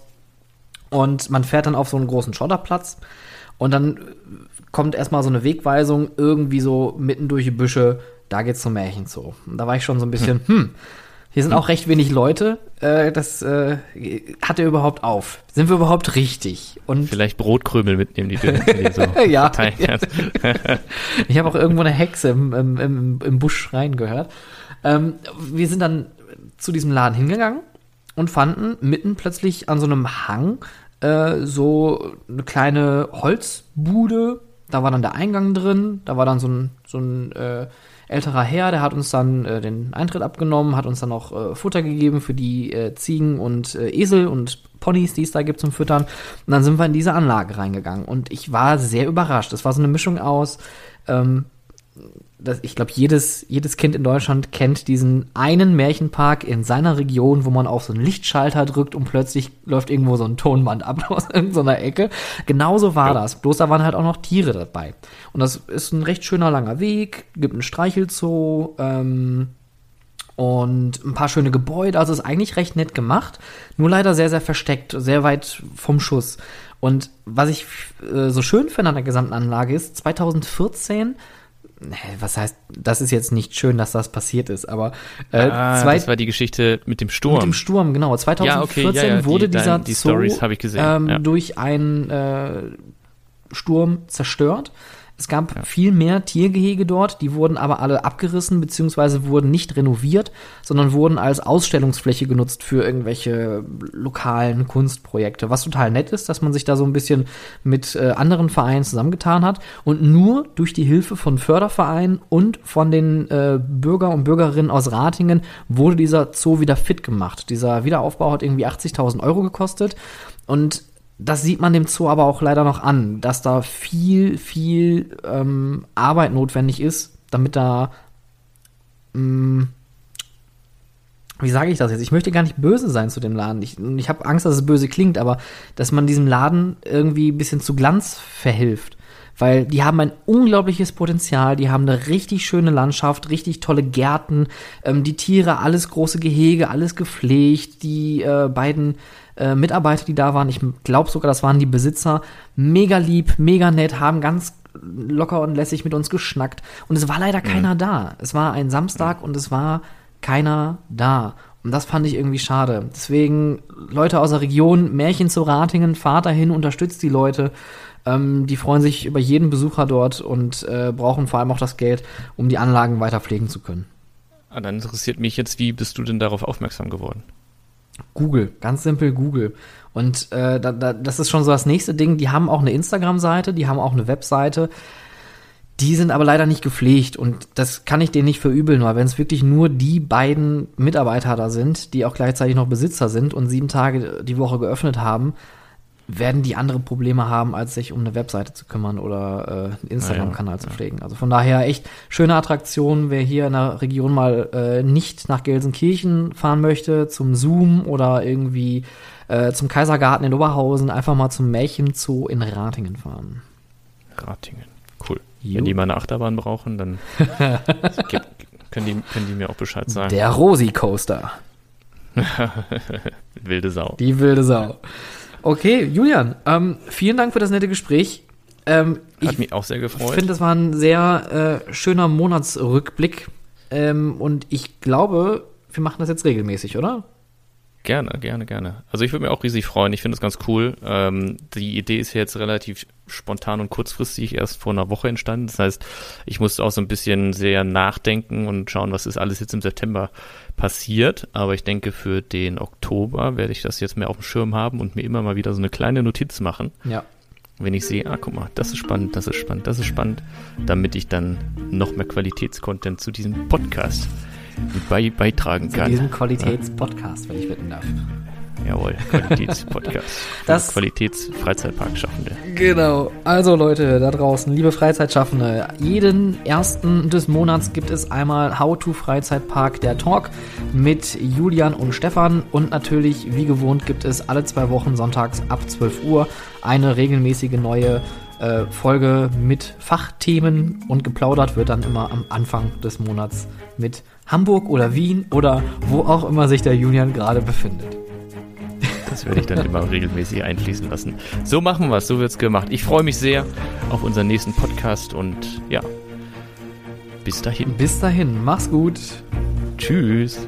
Und man fährt dann auf so einen großen Schotterplatz und dann äh, kommt erstmal so eine Wegweisung irgendwie so mitten durch die Büsche, da geht's zum Märchenzoo. Und da war ich schon so ein bisschen, hm, hier sind auch recht wenig Leute, äh, das äh, hat er überhaupt auf? Sind wir überhaupt richtig? Und Vielleicht Brotkrümel mitnehmen, die du die so <laughs> Ja. <laughs> Ich habe auch irgendwo eine Hexe im, im, im, im Busch schreien gehört. Ähm, wir sind dann zu diesem Laden hingegangen und fanden mitten plötzlich an so einem Hang äh, so eine kleine Holzbude. Da war dann der Eingang drin. Da war dann so ein, so ein äh, älterer Herr, der hat uns dann äh, den Eintritt abgenommen, hat uns dann auch äh, Futter gegeben für die äh, Ziegen und äh, Esel und Ponys, die es da gibt zum Füttern. Und dann sind wir in diese Anlage reingegangen. Und ich war sehr überrascht. Es war so eine Mischung aus ähm, das, ich glaube, jedes, jedes Kind in Deutschland kennt diesen einen Märchenpark in seiner Region, wo man auf so einen Lichtschalter drückt und plötzlich läuft irgendwo so ein Tonband ab <laughs> aus irgendeiner Ecke. Genauso war Ja. das. Bloß da waren halt auch noch Tiere dabei. Und das ist ein recht schöner langer Weg, gibt einen Streichelzoo, ähm, und ein paar schöne Gebäude. Also ist eigentlich recht nett gemacht, nur leider sehr, sehr versteckt, sehr weit vom Schuss. Und was ich äh, so schön finde an der gesamten Anlage ist, 2014, nee, was heißt, das ist jetzt nicht schön, dass das passiert ist, aber äh, ah, zwei, das war die Geschichte mit dem Sturm. mit dem Sturm, genau. 2014 Ja, okay, ja, ja, wurde die- dieser dein- die Zoo Stories ich gesehen, Ähm, durch einen äh, Sturm zerstört. Es gab viel mehr Tiergehege dort, die wurden aber alle abgerissen beziehungsweise wurden nicht renoviert, sondern wurden als Ausstellungsfläche genutzt für irgendwelche lokalen Kunstprojekte. Was total nett ist, dass man sich da so ein bisschen mit äh, anderen Vereinen zusammengetan hat und nur durch die Hilfe von Fördervereinen und von den äh, Bürger und Bürgerinnen aus Ratingen wurde dieser Zoo wieder fit gemacht. Dieser Wiederaufbau hat irgendwie 80.000 Euro gekostet und das sieht man dem Zoo aber auch leider noch an, dass da viel, viel ähm, Arbeit notwendig ist, damit da, mh, wie sage ich das jetzt? Ich möchte gar nicht böse sein zu dem Laden. Ich, ich habe Angst, dass es böse klingt, aber dass man diesem Laden irgendwie ein bisschen zu Glanz verhilft. Weil die haben ein unglaubliches Potenzial, die haben eine richtig schöne Landschaft, richtig tolle Gärten, ähm, die Tiere, alles große Gehege, alles gepflegt, die äh, beiden äh, Mitarbeiter, die da waren, ich glaube sogar, das waren die Besitzer, mega lieb, mega nett, haben ganz locker und lässig mit uns geschnackt. Und es war leider keiner da. Es war ein Samstag und es war keiner da. Und das fand ich irgendwie schade. Deswegen, Leute aus der Region, Märchen zu Ratingen, fahrt dahin, unterstützt die Leute. Ähm, die freuen sich über jeden Besucher dort und äh, brauchen vor allem auch das Geld, um die Anlagen weiter pflegen zu können. Ah, dann interessiert mich jetzt, wie bist du denn darauf aufmerksam geworden? Google, ganz simpel Google. Und äh, da, da, das ist schon so das nächste Ding. Die haben auch eine Instagram-Seite, die haben auch eine Webseite. Die sind aber leider nicht gepflegt und das kann ich denen nicht verübeln, weil wenn es wirklich nur die beiden Mitarbeiter da sind, die auch gleichzeitig noch Besitzer sind und sieben Tage die Woche geöffnet haben, werden die andere Probleme haben, als sich um eine Webseite zu kümmern oder äh, einen Instagram-Kanal ja, zu pflegen. Also von daher echt schöne Attraktion, wer hier in der Region mal äh, nicht nach Gelsenkirchen fahren möchte, zum Zoom oder irgendwie äh, zum Kaisergarten in Oberhausen, einfach mal zum Märchenzoo in Ratingen fahren. Ratingen, cool. Jo. Wenn die mal eine Achterbahn brauchen, dann <laughs> gibt, können, die, können die mir auch Bescheid sagen. Der Rosi Coaster. <laughs> wilde Sau. Die wilde Sau. Okay, Julian, ähm, vielen Dank für das nette Gespräch. Ähm, Hat mich auch sehr gefreut. Ich finde, das war ein sehr äh, schöner Monatsrückblick. Ähm, und ich glaube, wir machen das jetzt regelmäßig, oder? Gerne, gerne, gerne. Also ich würde mir auch riesig freuen. Ich finde das ganz cool. Ähm, die Idee ist jetzt relativ spontan und kurzfristig erst vor einer Woche entstanden. Das heißt, ich musste auch so ein bisschen sehr nachdenken und schauen, was ist alles jetzt im September passiert. Aber ich denke, für den Oktober werde ich das jetzt mehr auf dem Schirm haben und mir immer mal wieder so eine kleine Notiz machen. Ja. Wenn ich sehe, ah, guck mal, das ist spannend, das ist spannend, das ist spannend, damit ich dann noch mehr Qualitätscontent zu diesem Podcast bei, beitragen kann. Zu diesem Qualitätspodcast, wenn ich bitten darf. Jawohl, Qualitätspodcast. <laughs> das Qualitätsfreizeitparkschaffende. Genau. Also Leute da draußen, liebe Freizeitschaffende, jeden ersten des Monats gibt es einmal How to Freizeitpark der Talk mit Julian und Stefan und natürlich wie gewohnt gibt es alle zwei Wochen sonntags ab 12 Uhr eine regelmäßige neue äh, Folge mit Fachthemen und geplaudert wird dann immer am Anfang des Monats mit Hamburg oder Wien oder wo auch immer sich der Julian gerade befindet. Das werde ich dann immer regelmäßig einfließen lassen. So machen wir es, so wird es gemacht. Ich freue mich sehr auf unseren nächsten Podcast und ja, bis dahin. Bis dahin, mach's gut. Tschüss.